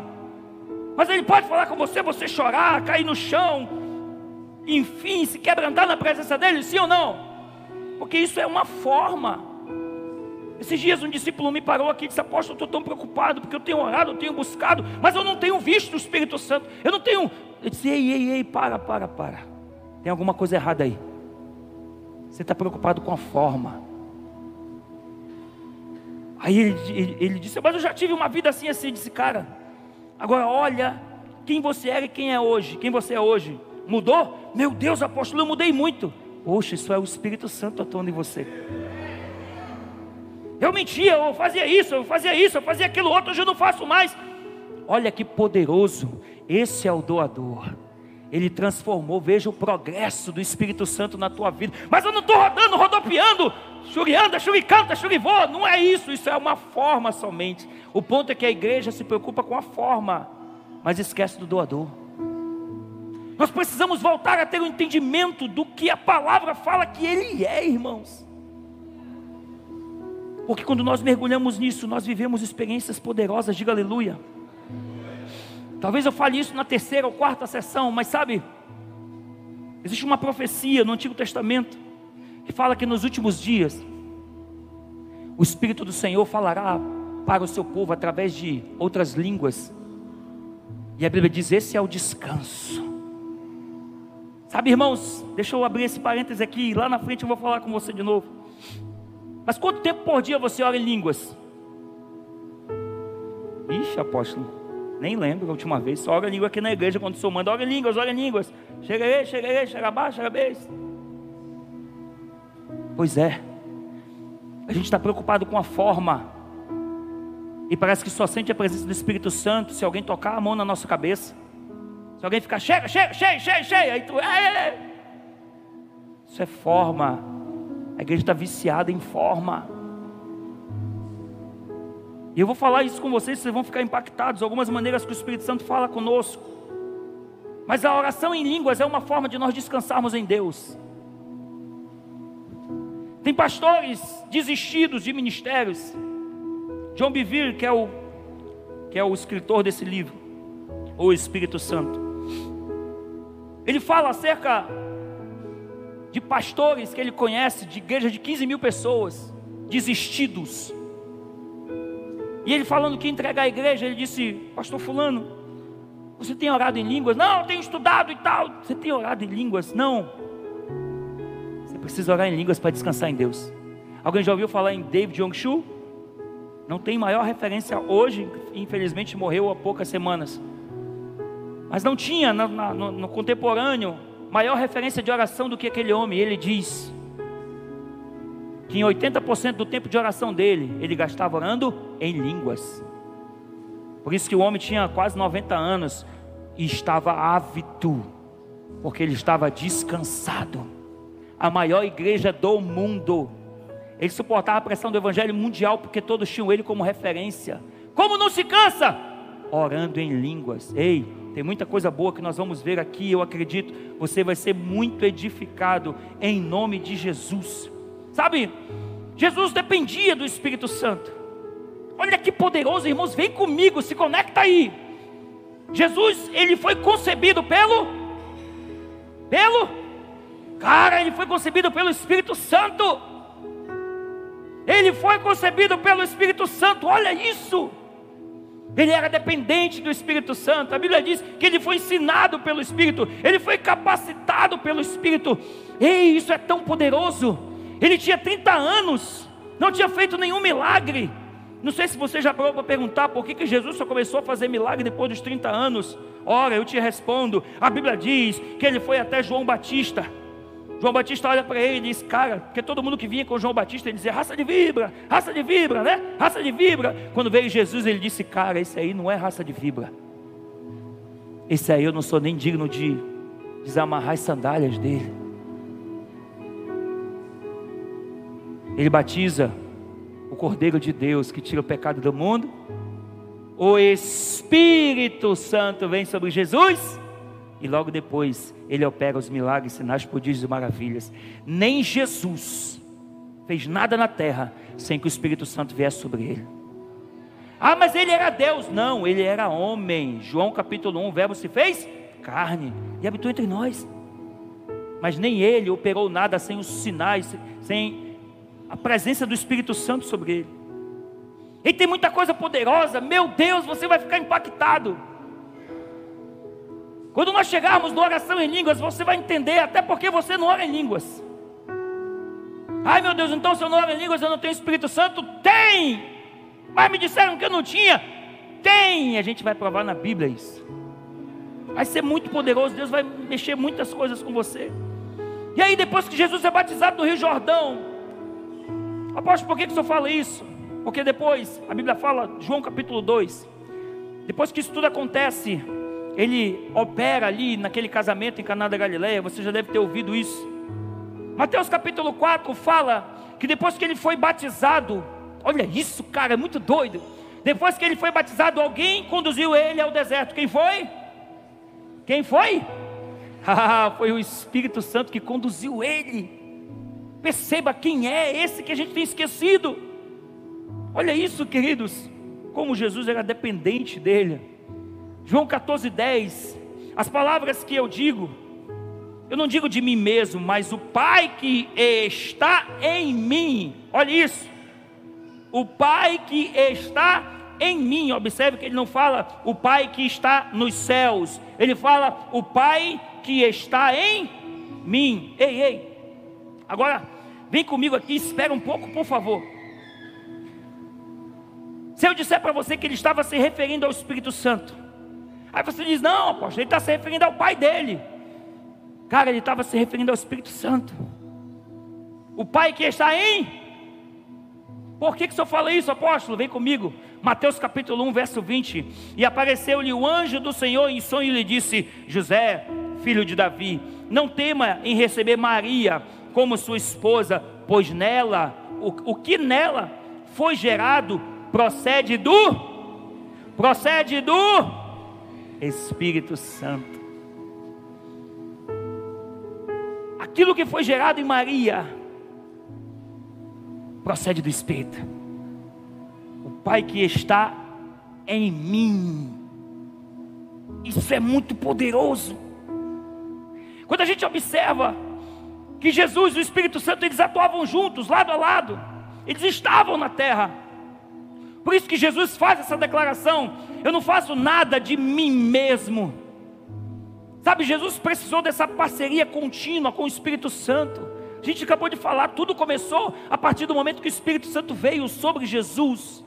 Mas ele pode falar com você, você chorar, cair no chão, enfim, se quebrantar na presença dele, sim ou não? Porque isso é uma forma. Esses dias um discípulo me parou aqui e disse: Apóstolo, estou tão preocupado porque eu tenho orado, eu tenho buscado, mas eu não tenho visto o Espírito Santo. Eu não tenho. Eu disse: Ei, ei, ei, para, para, para. Tem alguma coisa errada aí. Você está preocupado com a forma. Aí ele, ele, ele, disse, mas eu já tive uma vida assim, assim. disse, cara, agora olha quem você era e quem é hoje. Quem você é hoje. Mudou? Meu Deus, apóstolo, eu mudei muito. Poxa, isso é o Espírito Santo atuando em você. Eu mentia, eu fazia isso, eu fazia isso, eu fazia aquilo outro, hoje eu não faço mais. Olha que poderoso, esse é o doador. Ele transformou, veja o progresso do Espírito Santo na tua vida. Mas eu não estou rodando, rodopiando, churianda, churicanta, churivô. Não é isso, isso é uma forma somente. O ponto é que a igreja se preocupa com a forma, mas esquece do doador. Nós precisamos voltar a ter o um entendimento do que a palavra fala que Ele é, irmãos. Porque quando nós mergulhamos nisso, nós vivemos experiências poderosas, diga aleluia. Talvez eu fale isso na terceira ou quarta sessão, mas sabe, existe uma profecia no Antigo Testamento que fala que nos últimos dias o Espírito do Senhor falará para o seu povo através de outras línguas. E a Bíblia diz: esse é o descanso. Sabe, irmãos, deixa eu abrir esse parênteses aqui, lá na frente eu vou falar com você de novo. Mas quanto tempo por dia você ora em línguas? Ixi, apóstolo, nem lembro a última vez. Só ora língua aqui na igreja quando o senhor manda. Ora línguas, em línguas. Chega aí, chega aí, chega abaixo, chega bem. Pois é. A gente está preocupado com a forma. E parece que só sente a presença do Espírito Santo se alguém tocar a mão na nossa cabeça. Se alguém ficar, chega, chega, chega, chega, chega. Aí tu, é, é. Isso é forma. A igreja está viciada em forma. E eu vou falar isso com vocês, vocês vão ficar impactados, algumas maneiras que o Espírito Santo fala conosco. Mas a oração em línguas é uma forma de nós descansarmos em Deus. Tem pastores desistidos de ministérios. John Bevere, que é o que é o escritor desse livro, o Espírito Santo. Ele fala acerca de pastores que ele conhece, de igreja de 15 mil pessoas, desistidos e ele falando que ia entregar a igreja, ele disse: Pastor Fulano, você tem orado em línguas? Não, eu tenho estudado e tal. Você tem orado em línguas? Não. Você precisa orar em línguas para descansar em Deus. Alguém já ouviu falar em David Yongshu? Não tem maior referência hoje, infelizmente morreu há poucas semanas. Mas não tinha no, no, no contemporâneo maior referência de oração do que aquele homem. Ele diz: que em 80% do tempo de oração dele, ele gastava orando em línguas. Por isso que o homem tinha quase 90 anos e estava ávido, porque ele estava descansado. A maior igreja do mundo. Ele suportava a pressão do evangelho mundial porque todos tinham ele como referência. Como não se cansa? Orando em línguas. Ei, tem muita coisa boa que nós vamos ver aqui, eu acredito. Você vai ser muito edificado em nome de Jesus. Sabe, Jesus dependia do Espírito Santo. Olha que poderoso, irmãos, vem comigo, se conecta aí. Jesus, ele foi concebido pelo pelo cara, ele foi concebido pelo Espírito Santo. Ele foi concebido pelo Espírito Santo. Olha isso. Ele era dependente do Espírito Santo. A Bíblia diz que ele foi ensinado pelo Espírito, ele foi capacitado pelo Espírito. Ei, isso é tão poderoso. Ele tinha 30 anos, não tinha feito nenhum milagre. Não sei se você já parou para perguntar por que, que Jesus só começou a fazer milagre depois dos 30 anos. Ora, eu te respondo: a Bíblia diz que ele foi até João Batista. João Batista olha para ele e diz: Cara, porque todo mundo que vinha com João Batista ele dizia: Raça de vibra, raça de vibra, né? Raça de vibra. Quando veio Jesus, ele disse: Cara, esse aí não é raça de vibra. Esse aí eu não sou nem digno de desamarrar as sandálias dele. Ele batiza o Cordeiro de Deus que tira o pecado do mundo. O Espírito Santo vem sobre Jesus e logo depois ele opera os milagres, sinais, prodígios e maravilhas. Nem Jesus fez nada na terra sem que o Espírito Santo viesse sobre ele. Ah, mas ele era Deus. Não, ele era homem. João capítulo 1, o verbo se fez carne e habitou entre nós. Mas nem ele operou nada sem os sinais, sem a presença do Espírito Santo sobre ele. E tem muita coisa poderosa, meu Deus, você vai ficar impactado. Quando nós chegarmos na oração em línguas, você vai entender até porque você não ora em línguas. Ai meu Deus, então se eu não oro em línguas, eu não tenho Espírito Santo? Tem! Mas me disseram que eu não tinha? Tem! A gente vai provar na Bíblia isso. Vai ser muito poderoso, Deus vai mexer muitas coisas com você. E aí, depois que Jesus é batizado no Rio Jordão, Apóstolo, por que, que o senhor fala isso? Porque depois, a Bíblia fala, João capítulo 2, depois que isso tudo acontece, ele opera ali naquele casamento em Caná da Galileia, você já deve ter ouvido isso. Mateus capítulo 4 fala que depois que ele foi batizado, olha isso, cara, é muito doido. Depois que ele foi batizado, alguém conduziu ele ao deserto. Quem foi? Quem foi? Ah, foi o Espírito Santo que conduziu ele. Perceba quem é esse que a gente tem esquecido. Olha isso, queridos, como Jesus era dependente dele. João 14, 10. As palavras que eu digo, eu não digo de mim mesmo, mas o Pai que está em mim, olha isso, o Pai que está em mim, observe que ele não fala o Pai que está nos céus, ele fala o Pai que está em mim. Ei, ei, agora vem comigo aqui, espera um pouco, por favor. Se eu disser para você que ele estava se referindo ao Espírito Santo, aí você diz: não, apóstolo, ele está se referindo ao Pai dele. Cara, ele estava se referindo ao Espírito Santo. O Pai que está em. Por que, que o senhor fala isso, apóstolo? Vem comigo. Mateus capítulo 1, verso 20. E apareceu-lhe o anjo do Senhor em sonho e lhe disse: José, filho de Davi, não tema em receber Maria como sua esposa, pois nela, o, o que nela foi gerado, procede do. Procede do Espírito Santo. aquilo que foi gerado em Maria procede do Espírito. O Pai que está em mim. Isso é muito poderoso. Quando a gente observa que Jesus e o Espírito Santo eles atuavam juntos, lado a lado, eles estavam na terra. Por isso que Jesus faz essa declaração: eu não faço nada de mim mesmo Sabe, Jesus precisou dessa parceria contínua com o Espírito Santo. A gente acabou de falar, tudo começou a partir do momento que o Espírito Santo veio sobre Jesus.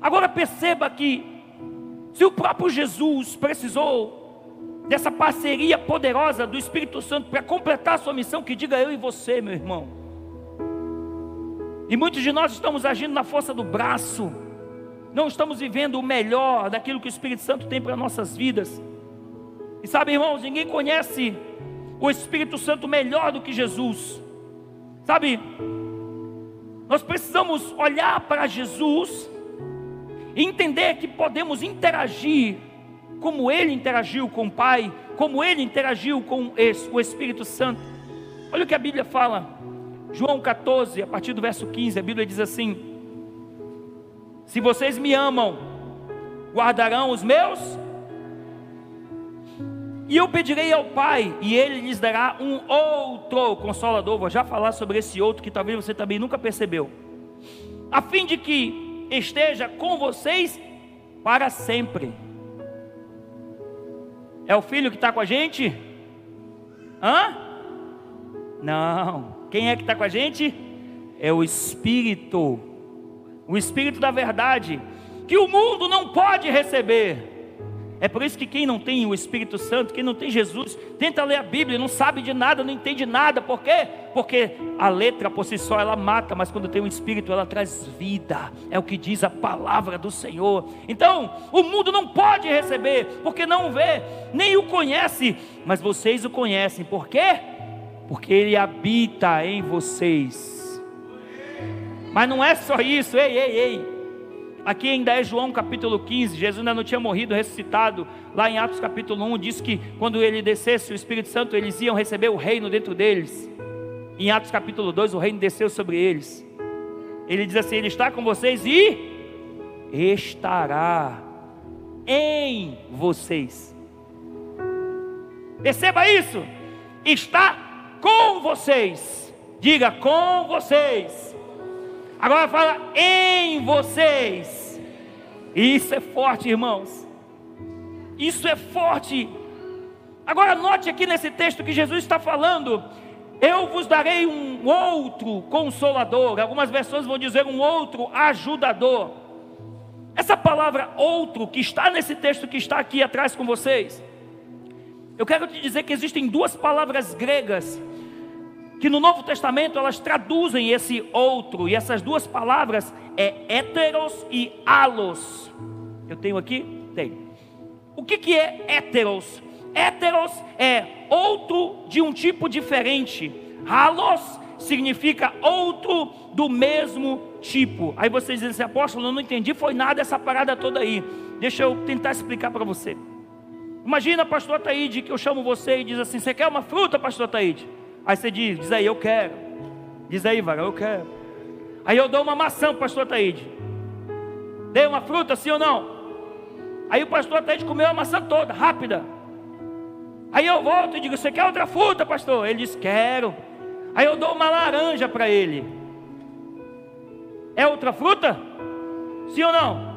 Agora perceba que, se o próprio Jesus precisou dessa parceria poderosa do Espírito Santo para completar a sua missão, que diga eu e você, meu irmão. E muitos de nós estamos agindo na força do braço, não estamos vivendo o melhor daquilo que o Espírito Santo tem para nossas vidas. E sabe, irmãos, ninguém conhece o Espírito Santo melhor do que Jesus. Sabe, nós precisamos olhar para Jesus e entender que podemos interagir como ele interagiu com o Pai, como ele interagiu com o Espírito Santo. Olha o que a Bíblia fala, João 14, a partir do verso 15, a Bíblia diz assim: Se vocês me amam, guardarão os meus e eu pedirei ao Pai, e Ele lhes dará um outro consolador. Vou já falar sobre esse outro que talvez você também nunca percebeu, a fim de que esteja com vocês para sempre. É o filho que está com a gente? Hã? Não. Quem é que está com a gente? É o Espírito, o Espírito da verdade, que o mundo não pode receber é por isso que quem não tem o Espírito Santo, quem não tem Jesus, tenta ler a Bíblia, não sabe de nada, não entende nada. Por quê? Porque a letra por si só ela mata, mas quando tem o Espírito ela traz vida. É o que diz a palavra do Senhor. Então, o mundo não pode receber, porque não vê, nem o conhece, mas vocês o conhecem. Por quê? Porque ele habita em vocês. Mas não é só isso, ei, ei, ei. Aqui ainda é João capítulo 15, Jesus ainda não tinha morrido, ressuscitado. Lá em Atos capítulo 1 diz que quando ele descesse o Espírito Santo, eles iam receber o reino dentro deles. Em Atos capítulo 2, o reino desceu sobre eles. Ele diz assim: Ele está com vocês e estará em vocês. Perceba isso. Está com vocês. Diga com vocês Agora fala em vocês. Isso é forte, irmãos. Isso é forte. Agora note aqui nesse texto que Jesus está falando: Eu vos darei um outro consolador. Algumas versões vão dizer um outro ajudador. Essa palavra outro que está nesse texto que está aqui atrás com vocês, eu quero te dizer que existem duas palavras gregas que no Novo Testamento elas traduzem esse outro, e essas duas palavras é heteros e alos. Eu tenho aqui? Tenho. O que, que é heteros? Heteros é outro de um tipo diferente. Halos significa outro do mesmo tipo. Aí vocês dizem assim, apóstolo, eu não entendi, foi nada essa parada toda aí. Deixa eu tentar explicar para você. Imagina, pastor Taíde, que eu chamo você e diz assim: Você quer uma fruta, pastor Taíde? Aí você diz, diz aí, eu quero. Diz aí, vaga, eu quero. Aí eu dou uma maçã para o pastor Ataíde. Dei uma fruta, sim ou não? Aí o pastor Ataíde comeu a maçã toda, rápida. Aí eu volto e digo: Você quer outra fruta, pastor? Ele diz: Quero. Aí eu dou uma laranja para ele. É outra fruta? Sim ou não?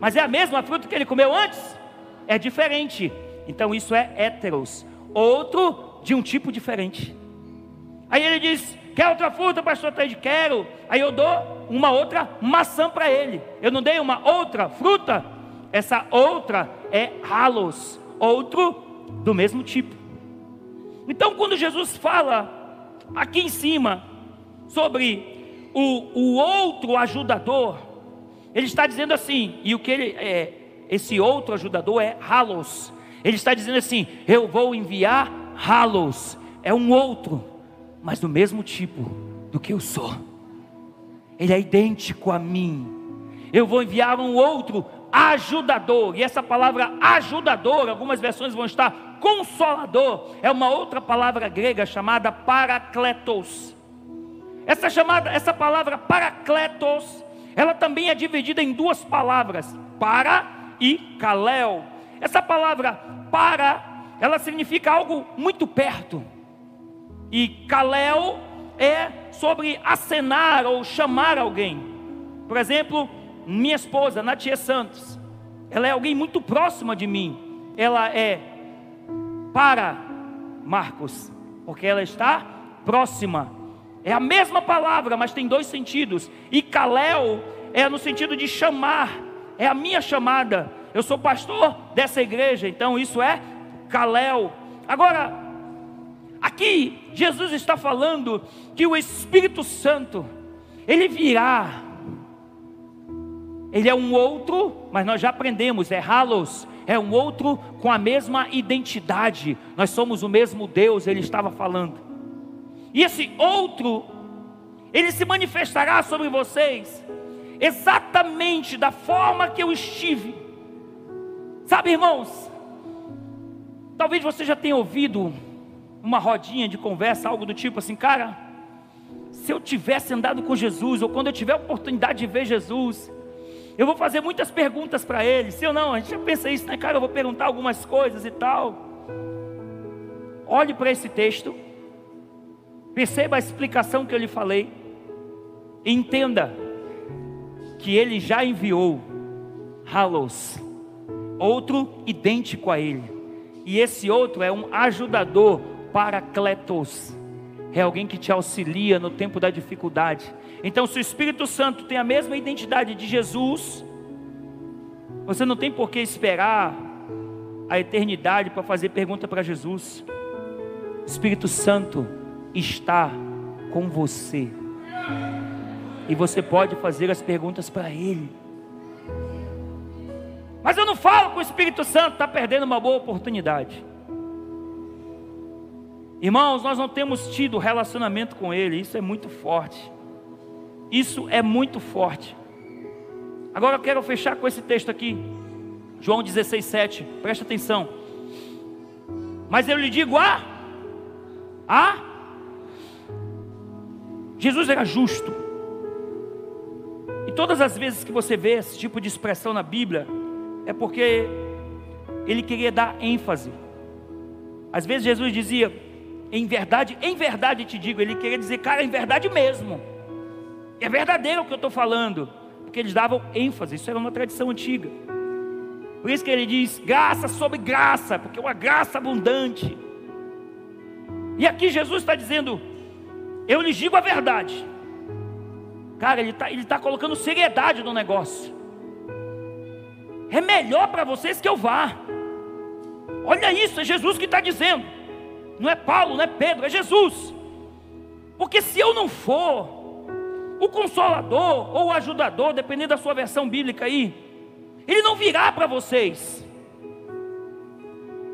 Mas é a mesma fruta que ele comeu antes? É diferente. Então isso é heteros. Outro de um tipo diferente. Aí ele diz: Quer outra fruta, pastor Taide? Quero. Aí eu dou uma outra maçã para ele. Eu não dei uma outra fruta? Essa outra é halos, outro do mesmo tipo. Então, quando Jesus fala aqui em cima sobre o, o outro ajudador, ele está dizendo assim, e o que ele é, esse outro ajudador é halos. Ele está dizendo assim: Eu vou enviar halos, é um outro mas do mesmo tipo do que eu sou. Ele é idêntico a mim. Eu vou enviar um outro ajudador, e essa palavra ajudador, algumas versões vão estar consolador, é uma outra palavra grega chamada paracletos. Essa chamada, essa palavra paracletos, ela também é dividida em duas palavras, para e kalel. Essa palavra para, ela significa algo muito perto. E Kalel é sobre acenar ou chamar alguém. Por exemplo, minha esposa, Natia Santos, ela é alguém muito próxima de mim. Ela é para Marcos, porque ela está próxima. É a mesma palavra, mas tem dois sentidos. E Kalel é no sentido de chamar, é a minha chamada. Eu sou pastor dessa igreja, então isso é Kalel. Agora, Aqui Jesus está falando que o Espírito Santo, ele virá. Ele é um outro, mas nós já aprendemos, é halos, é um outro com a mesma identidade. Nós somos o mesmo Deus, ele estava falando. E esse outro, ele se manifestará sobre vocês exatamente da forma que eu estive. Sabe, irmãos? Talvez você já tenha ouvido uma rodinha de conversa, algo do tipo assim, cara, se eu tivesse andado com Jesus, ou quando eu tiver a oportunidade de ver Jesus, eu vou fazer muitas perguntas para ele, se ou não, a gente já pensa isso, né, cara, eu vou perguntar algumas coisas e tal. Olhe para esse texto, perceba a explicação que eu lhe falei, entenda que ele já enviou Halos, outro idêntico a ele, e esse outro é um ajudador, Paracletos, é alguém que te auxilia no tempo da dificuldade. Então, se o Espírito Santo tem a mesma identidade de Jesus, você não tem por que esperar a eternidade para fazer pergunta para Jesus. O Espírito Santo está com você. E você pode fazer as perguntas para Ele. Mas eu não falo com o Espírito Santo, está perdendo uma boa oportunidade. Irmãos, nós não temos tido relacionamento com Ele, isso é muito forte. Isso é muito forte. Agora eu quero fechar com esse texto aqui, João 16, 7. Presta atenção. Mas eu lhe digo: ah, ah, Jesus era justo. E todas as vezes que você vê esse tipo de expressão na Bíblia, é porque ele queria dar ênfase. Às vezes Jesus dizia: em verdade, em verdade te digo, ele queria dizer, cara, em verdade mesmo. É verdadeiro o que eu estou falando. Porque eles davam ênfase, isso era uma tradição antiga. Por isso que ele diz graça sobre graça, porque é uma graça abundante. E aqui Jesus está dizendo, eu lhes digo a verdade. Cara, ele está ele tá colocando seriedade no negócio. É melhor para vocês que eu vá. Olha isso, é Jesus que está dizendo não é Paulo, não é Pedro, é Jesus. Porque se eu não for, o consolador ou o ajudador, dependendo da sua versão bíblica aí, ele não virá para vocês.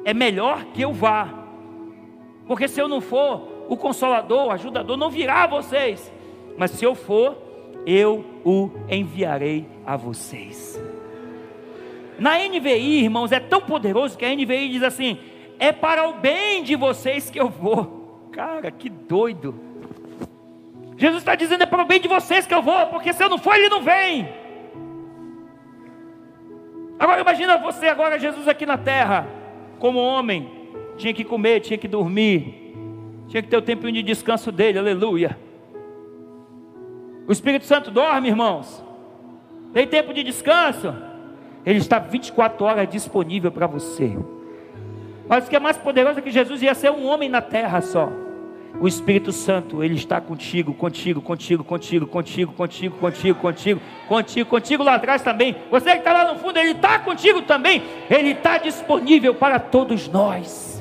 É melhor que eu vá. Porque se eu não for, o consolador, o ajudador não virá a vocês. Mas se eu for, eu o enviarei a vocês. Na NVI, irmãos, é tão poderoso que a NVI diz assim: é para o bem de vocês que eu vou. Cara, que doido. Jesus está dizendo: é para o bem de vocês que eu vou, porque se eu não for, ele não vem. Agora imagina você agora, Jesus aqui na terra, como homem, tinha que comer, tinha que dormir, tinha que ter o tempinho de descanso dele, aleluia. O Espírito Santo dorme, irmãos. Tem tempo de descanso? Ele está 24 horas disponível para você. Mas o que é mais poderoso é que Jesus ia ser um homem na terra só. O Espírito Santo, ele está contigo, contigo, contigo, contigo, contigo, contigo, contigo, contigo, contigo, contigo lá atrás também. Você que está lá no fundo, ele está contigo também. Ele está disponível para todos nós.